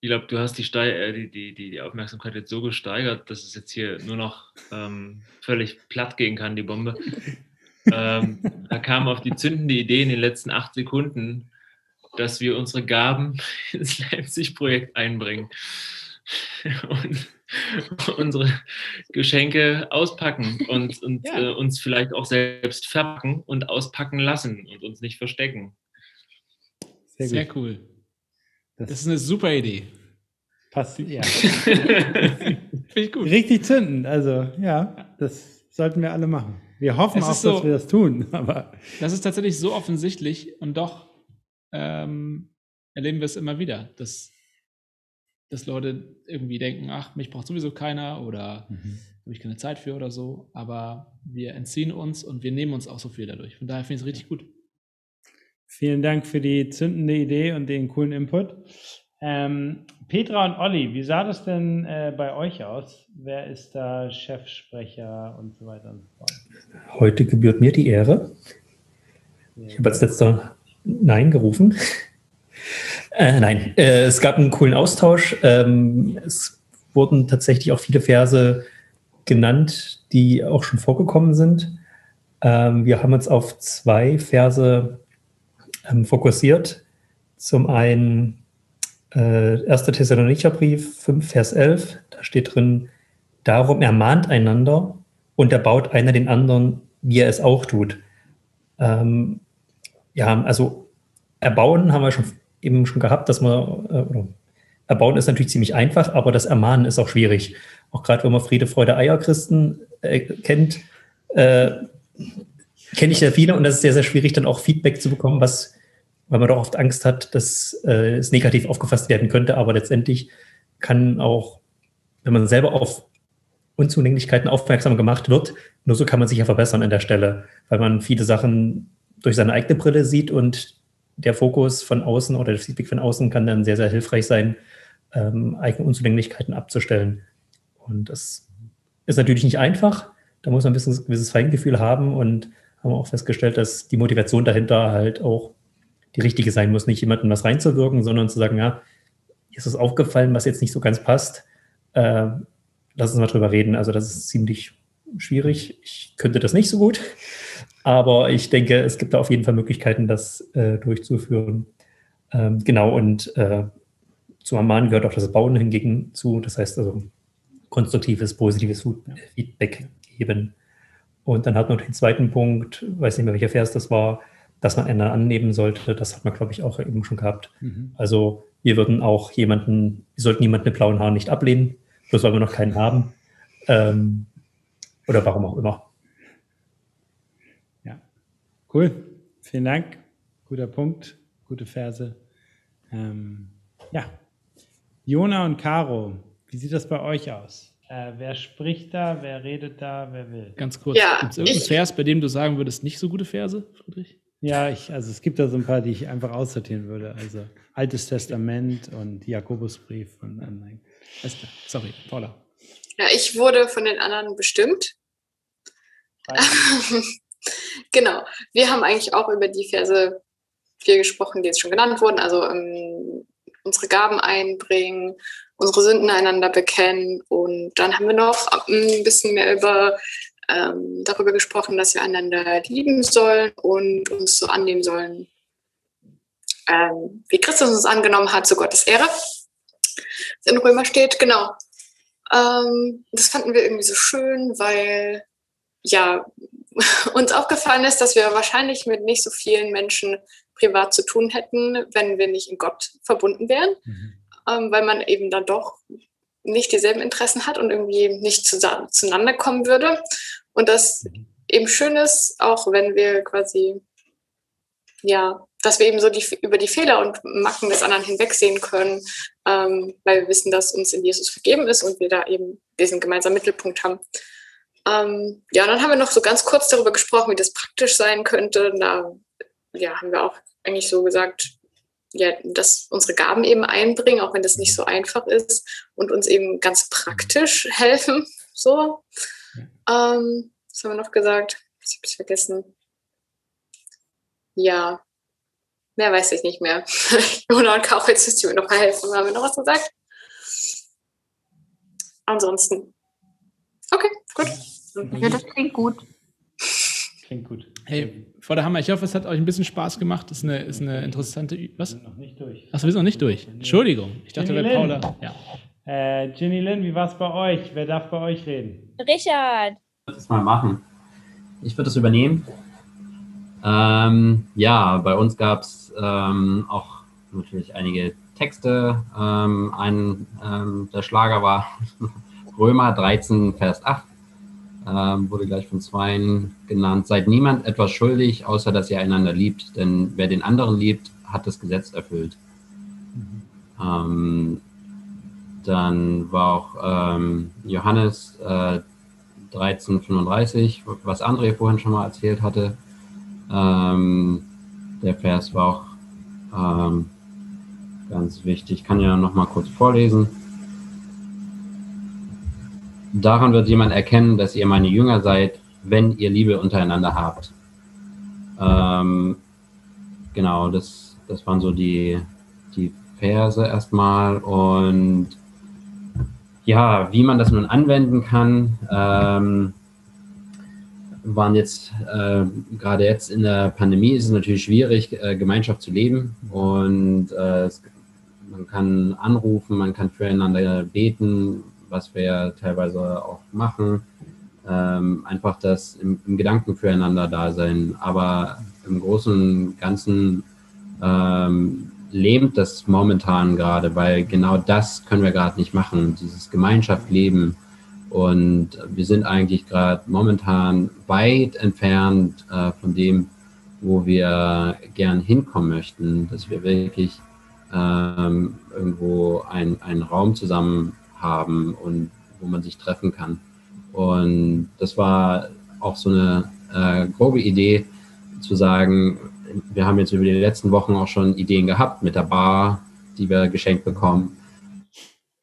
ich glaube, du hast die, äh, die, die, die, Aufmerksamkeit jetzt so gesteigert, dass es jetzt hier nur noch ähm, völlig platt gehen kann, die Bombe. ähm, da kam auf die zündende Idee in den letzten acht Sekunden, dass wir unsere Gaben ins Leipzig-Projekt einbringen und unsere Geschenke auspacken und, und ja. äh, uns vielleicht auch selbst verpacken und auspacken lassen und uns nicht verstecken. Sehr, Sehr cool. Das, das, ist eine super Idee. Passt, ja. Finde ich gut. Richtig zündend. Also, ja, das sollten wir alle machen. Wir hoffen auch, so, dass wir das tun. Aber das ist tatsächlich so offensichtlich und doch ähm, erleben wir es immer wieder, dass, dass Leute irgendwie denken, ach, mich braucht sowieso keiner oder mhm. habe ich keine Zeit für oder so. Aber wir entziehen uns und wir nehmen uns auch so viel dadurch. Von daher finde ich es richtig gut. Vielen Dank für die zündende Idee und den coolen Input. Ähm, Petra und Olli, wie sah das denn äh, bei euch aus? Wer ist da Chefsprecher und so weiter und so fort? Heute gebührt mir die Ehre. Ich habe als letzter Nein gerufen. Äh, nein, äh, es gab einen coolen Austausch. Ähm, es wurden tatsächlich auch viele Verse genannt, die auch schon vorgekommen sind. Ähm, wir haben uns auf zwei Verse ähm, fokussiert. Zum einen äh, 1. Thessalonicher Brief 5, Vers 11, da steht drin, darum ermahnt einander und erbaut einer den anderen, wie er es auch tut. Ähm, ja, also erbauen haben wir schon eben schon gehabt, dass man, äh, erbauen ist natürlich ziemlich einfach, aber das Ermahnen ist auch schwierig. Auch gerade wenn man Friede, Freude, Eierchristen äh, kennt, äh, kenne ich ja viele und das ist sehr, sehr schwierig, dann auch Feedback zu bekommen, was, weil man doch oft Angst hat, dass äh, es negativ aufgefasst werden könnte. Aber letztendlich kann auch, wenn man selber auf Unzulänglichkeiten aufmerksam gemacht wird, nur so kann man sich ja verbessern an der Stelle, weil man viele Sachen durch seine eigene Brille sieht und der Fokus von außen oder das Feedback von außen kann dann sehr, sehr hilfreich sein, ähm, eigene Unzulänglichkeiten abzustellen. Und das ist natürlich nicht einfach. Da muss man ein bisschen ein gewisses Feingefühl haben und haben auch festgestellt, dass die Motivation dahinter halt auch die richtige sein muss, nicht jemandem was reinzuwirken, sondern zu sagen, ja, ist es aufgefallen, was jetzt nicht so ganz passt, äh, lass uns mal drüber reden. Also das ist ziemlich schwierig. Ich könnte das nicht so gut, aber ich denke, es gibt da auf jeden Fall Möglichkeiten, das äh, durchzuführen. Ähm, genau, und äh, zum Ermahnen gehört auch das Bauen hingegen zu. Das heißt also konstruktives, positives Feedback geben. Und dann hat man noch den zweiten Punkt, weiß nicht mehr, welcher Vers das war, dass man einander annehmen sollte. Das hat man, glaube ich, auch eben schon gehabt. Mhm. Also wir würden auch jemanden, wir sollten jemanden mit blauen Haaren nicht ablehnen, bloß weil wir noch keinen haben. Ähm, oder warum auch immer. Ja, cool. Vielen Dank. Guter Punkt, gute Verse. Ähm, ja, Jona und Caro, wie sieht das bei euch aus? Äh, wer spricht da, wer redet da, wer will? Ganz kurz, ja, gibt es irgendeinen Vers, bei dem du sagen würdest, nicht so gute Verse, Friedrich? Ja, ich, also es gibt da so ein paar, die ich einfach aussortieren würde. Also Altes Testament und Jakobusbrief und nein. Sorry, Paula. Ja, ich wurde von den anderen bestimmt. genau. Wir haben eigentlich auch über die Verse viel gesprochen, die jetzt schon genannt wurden. Also ähm, unsere Gaben einbringen, unsere Sünden einander bekennen. Und dann haben wir noch ein bisschen mehr über, ähm, darüber gesprochen, dass wir einander lieben sollen und uns so annehmen sollen, ähm, wie Christus uns angenommen hat, zu Gottes Ehre. In Römer steht, genau. Ähm, das fanden wir irgendwie so schön, weil ja uns aufgefallen ist, dass wir wahrscheinlich mit nicht so vielen Menschen privat zu tun hätten, wenn wir nicht in Gott verbunden wären. Mhm ähm, weil man eben dann doch nicht dieselben Interessen hat und irgendwie nicht zusammen, zueinander kommen würde. Und das eben schön ist, auch wenn wir quasi ja dass wir eben so die, über die Fehler und Macken des anderen hinwegsehen können, ähm, weil wir wissen, dass uns in Jesus vergeben ist und wir da eben diesen gemeinsamen Mittelpunkt haben. Ähm, ja, und dann haben wir noch so ganz kurz darüber gesprochen, wie das praktisch sein könnte. Da ja, haben wir auch eigentlich so gesagt, ja, dass unsere Gaben eben einbringen, auch wenn das nicht so einfach ist und uns eben ganz praktisch helfen. So. Ähm, was haben wir noch gesagt? Ich habe es vergessen. Ja, mehr weiß ich nicht mehr. Jona und Kauch, jetzt müsst ihr mir noch mal helfen. Haben wir noch was gesagt? Ansonsten. Okay, gut. Ja, das klingt gut. Klingt gut. Hey, vor der Hammer, ich hoffe, es hat euch ein bisschen Spaß gemacht. Das ist eine, ist eine interessante. Ü was? Wir sind noch nicht durch. Achso, wir sind noch nicht durch. Entschuldigung. Ich dachte, Jenny bei Lynn. Paula. Ja. Äh, Ginny Lynn, wie war es bei euch? Wer darf bei euch reden? Richard, Ich würde das mal machen. Ich würde das übernehmen. Ähm, ja, bei uns gab es ähm, auch natürlich einige Texte. Ähm, ein, ähm, der Schlager war Römer 13, Vers 8. Ähm, wurde gleich von zweien genannt. Seid niemand etwas schuldig, außer dass ihr einander liebt. Denn wer den anderen liebt, hat das Gesetz erfüllt. Ähm, dann war auch ähm, Johannes äh, 1335, was André vorhin schon mal erzählt hatte. Ähm, der Vers war auch ähm, ganz wichtig. Ich kann ja noch mal kurz vorlesen. Daran wird jemand erkennen, dass ihr meine Jünger seid, wenn ihr Liebe untereinander habt. Ähm, genau, das, das waren so die, die Verse erstmal. Und ja, wie man das nun anwenden kann, ähm, waren jetzt äh, gerade jetzt in der Pandemie ist es natürlich schwierig, äh, Gemeinschaft zu leben und äh, es, man kann anrufen, man kann füreinander beten, was wir ja teilweise auch machen. Ähm, einfach das im, im Gedanken füreinander da sein, aber im Großen und Ganzen ähm, lähmt das momentan gerade, weil genau das können wir gerade nicht machen, dieses Gemeinschaft leben. Und wir sind eigentlich gerade momentan weit entfernt äh, von dem, wo wir gern hinkommen möchten, dass wir wirklich ähm, irgendwo ein- einen Raum zusammen haben und wo man sich treffen kann. Und das war auch so eine äh, grobe Idee, zu sagen, wir haben jetzt über die letzten Wochen auch schon Ideen gehabt mit der Bar, die wir geschenkt bekommen.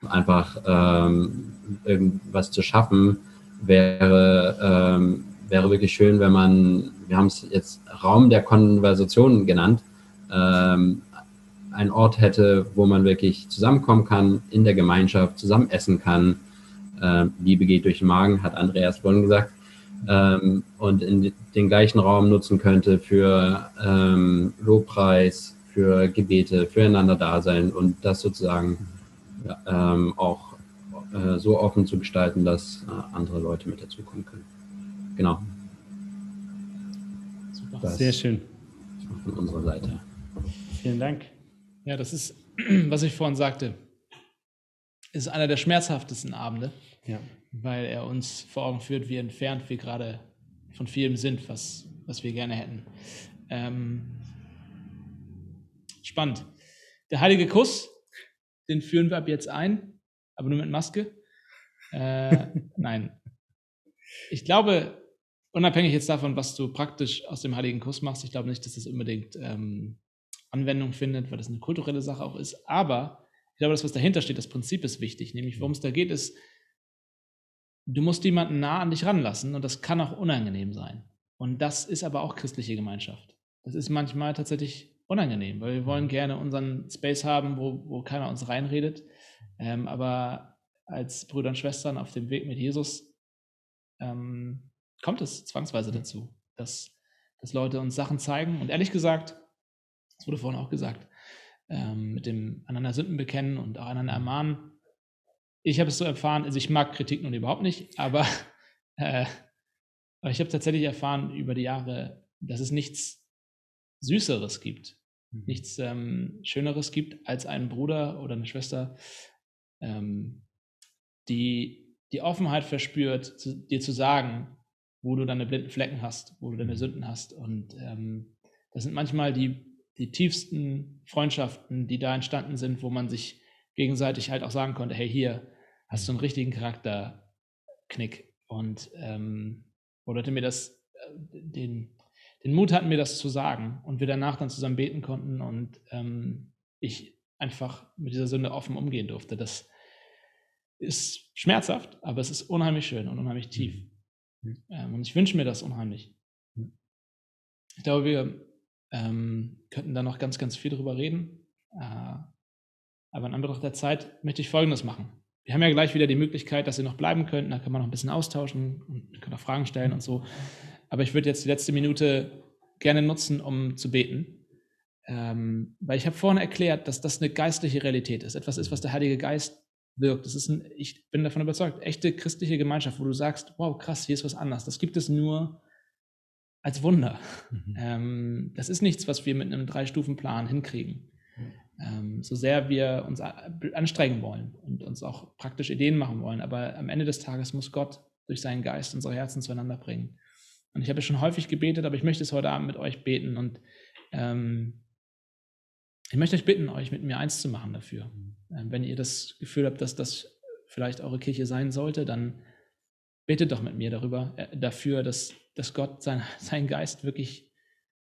Einfach ähm, irgendwas zu schaffen, wäre, ähm, wäre wirklich schön, wenn man, wir haben es jetzt Raum der Konversation genannt, ähm, ein Ort hätte, wo man wirklich zusammenkommen kann, in der Gemeinschaft, zusammen essen kann. Ähm, Liebe geht durch den Magen, hat Andreas vorhin gesagt. Ähm, und in den gleichen Raum nutzen könnte für ähm, Lobpreis, für Gebete, füreinander Dasein und das sozusagen ja, ähm, auch äh, so offen zu gestalten, dass äh, andere Leute mit dazukommen können. Genau. Super. Das Sehr schön. von unserer Seite. Vielen Dank. Ja, das ist, was ich vorhin sagte, ist einer der schmerzhaftesten Abende, Ja. weil er uns vor Augen führt, wie entfernt wir gerade von vielem sind, was, was wir gerne hätten. Ähm, spannend. Der heilige Kuss, den führen wir ab jetzt ein, aber nur mit Maske. Äh, nein. Ich glaube, unabhängig jetzt davon, was du praktisch aus dem heiligen Kuss machst, ich glaube nicht, dass das unbedingt ähm, Anwendung findet, weil das eine kulturelle Sache auch ist. Aber ich glaube, das, was dahinter steht, das Prinzip ist wichtig. Nämlich, worum es da geht, ist, du musst jemanden nah an dich ranlassen und das kann auch unangenehm sein. Und das ist aber auch christliche Gemeinschaft. Das ist manchmal tatsächlich unangenehm, weil wir wollen gerne unseren Space haben, wo, wo keiner uns reinredet. Ähm, aber als Brüder und Schwestern auf dem Weg mit Jesus ähm, kommt es zwangsweise dazu, dass, dass Leute uns Sachen zeigen. Und ehrlich gesagt, das wurde vorhin auch gesagt, ähm, mit dem einander Sünden bekennen und auch einander ermahnen. Ich habe es so erfahren, also ich mag Kritik nun überhaupt nicht, aber, äh, aber ich habe tatsächlich erfahren über die Jahre, dass es nichts Süßeres gibt, nichts ähm, Schöneres gibt, als einen Bruder oder eine Schwester, ähm, die die Offenheit verspürt, zu, dir zu sagen, wo du deine blinden Flecken hast, wo du deine Sünden hast. Und ähm, das sind manchmal die, die tiefsten Freundschaften, die da entstanden sind, wo man sich gegenseitig halt auch sagen konnte, hey, hier hast du einen richtigen Charakterknick. Und ähm, Leute mir das, äh, den, den Mut hatten, mir das zu sagen und wir danach dann zusammen beten konnten und ähm, ich einfach mit dieser Sünde offen umgehen durfte. Das ist schmerzhaft, aber es ist unheimlich schön und unheimlich tief. Mhm. Ähm, und ich wünsche mir das unheimlich. Ich glaube, wir ähm, könnten da noch ganz, ganz viel drüber reden. Äh, aber in Anbetracht der Zeit möchte ich Folgendes machen. Wir haben ja gleich wieder die Möglichkeit, dass ihr noch bleiben könnt. Da können wir noch ein bisschen austauschen und könnt auch Fragen stellen und so. Aber ich würde jetzt die letzte Minute gerne nutzen, um zu beten. Ähm, weil ich habe vorhin erklärt, dass das eine geistliche Realität ist. Etwas ist, was der Heilige Geist wirkt. Das ist ein, ich bin davon überzeugt, echte christliche Gemeinschaft, wo du sagst, wow, krass, hier ist was anders. Das gibt es nur als Wunder. Mhm. Ähm, das ist nichts, was wir mit einem Drei-Stufen-Plan hinkriegen. Ähm, so sehr wir uns anstrengen wollen und uns auch praktisch Ideen machen wollen. Aber am Ende des Tages muss Gott durch seinen Geist unsere Herzen zueinander bringen. Und ich habe schon häufig gebetet, aber ich möchte es heute Abend mit euch beten und ähm, ich möchte euch bitten, euch mit mir eins zu machen dafür. Mhm. Ähm, wenn ihr das Gefühl habt, dass das vielleicht eure Kirche sein sollte, dann betet doch mit mir darüber, äh, dafür, dass, dass Gott sein, seinen Geist wirklich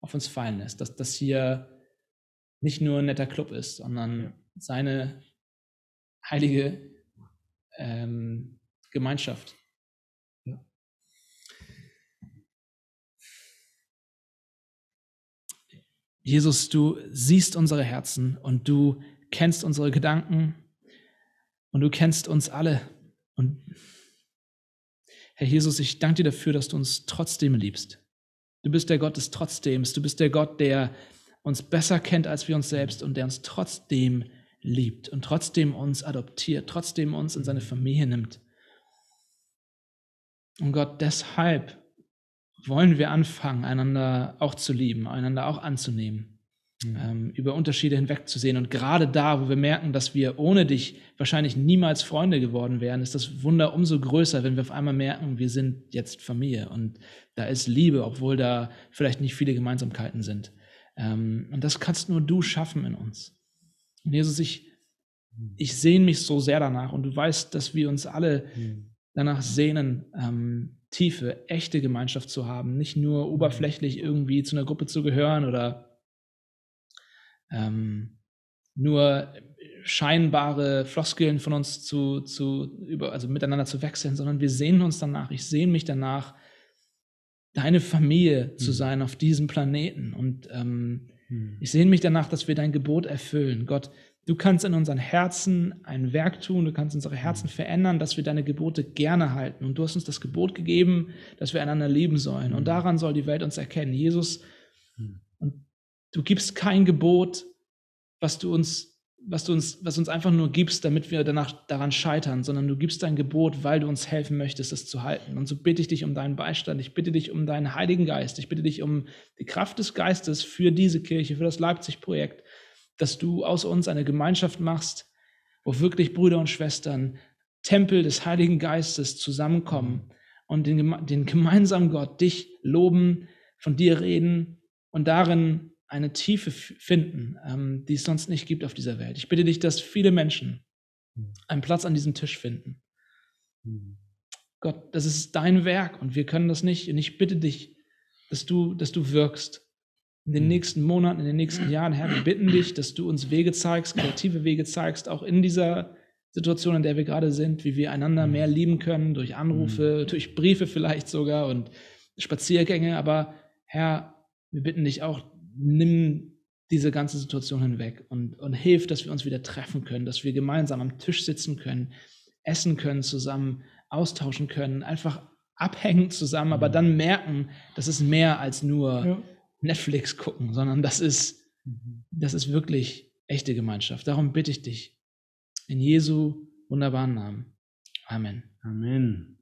auf uns fallen lässt, dass das hier nicht nur ein netter Club ist, sondern ja. seine heilige ähm, Gemeinschaft. Ja. Jesus, du siehst unsere Herzen und du kennst unsere Gedanken und du kennst uns alle. Und Herr Jesus, ich danke dir dafür, dass du uns trotzdem liebst. Du bist der Gott des Trotzdems. Du bist der Gott, der uns besser kennt als wir uns selbst und der uns trotzdem liebt und trotzdem uns adoptiert, trotzdem uns in seine Familie nimmt. Und Gott, deshalb wollen wir anfangen, einander auch zu lieben, einander auch anzunehmen. Ähm, über Unterschiede hinwegzusehen. Und gerade da, wo wir merken, dass wir ohne dich wahrscheinlich niemals Freunde geworden wären, ist das Wunder umso größer, wenn wir auf einmal merken, wir sind jetzt Familie. Und da ist Liebe, obwohl da vielleicht nicht viele Gemeinsamkeiten sind. Ähm, und das kannst nur du schaffen in uns. Und Jesus, ich, ich sehne mich so sehr danach. Und du weißt, dass wir uns alle danach sehnen, ähm, tiefe, echte Gemeinschaft zu haben, nicht nur oberflächlich irgendwie zu einer Gruppe zu gehören oder ähm, nur scheinbare Floskeln von uns zu, zu über, also miteinander zu wechseln, sondern wir sehnen uns danach. Ich sehne mich danach, deine Familie zu mhm. sein auf diesem Planeten. Und ähm, mhm. ich sehne mich danach, dass wir dein Gebot erfüllen. Gott, du kannst in unseren Herzen ein Werk tun, du kannst unsere Herzen mhm. verändern, dass wir deine Gebote gerne halten. Und du hast uns das Gebot gegeben, dass wir einander lieben sollen. Und mhm. daran soll die Welt uns erkennen. Jesus, du gibst kein Gebot, was du uns was du uns, was uns einfach nur gibst, damit wir danach daran scheitern, sondern du gibst dein Gebot, weil du uns helfen möchtest, es zu halten. Und so bitte ich dich um deinen Beistand, ich bitte dich um deinen Heiligen Geist, ich bitte dich um die Kraft des Geistes für diese Kirche, für das Leipzig-Projekt, dass du aus uns eine Gemeinschaft machst, wo wirklich Brüder und Schwestern, Tempel des Heiligen Geistes zusammenkommen und den, den gemeinsamen Gott, dich loben, von dir reden und darin eine Tiefe finden, ähm, die es sonst nicht gibt auf dieser Welt. Ich bitte dich, dass viele Menschen hm. einen Platz an diesem Tisch finden. Hm. Gott, das ist dein Werk und wir können das nicht. Und ich bitte dich, dass du, dass du wirkst in den hm. nächsten Monaten, in den nächsten Jahren. Herr, wir bitten dich, dass du uns Wege zeigst, kreative Wege zeigst, auch in dieser Situation, in der wir gerade sind, wie wir einander mehr lieben können, durch Anrufe, durch Briefe vielleicht sogar und Spaziergänge. Aber Herr, wir bitten dich auch, nimm diese ganze Situation hinweg und, und hilf, dass wir uns wieder treffen können, dass wir gemeinsam am Tisch sitzen können, essen können zusammen, austauschen können, einfach abhängen zusammen, aber mhm. dann merken, das ist mehr als nur ja. Netflix gucken, sondern das ist, mhm. das ist wirklich echte Gemeinschaft. Darum bitte ich dich in Jesu wunderbaren Namen. Amen. Amen.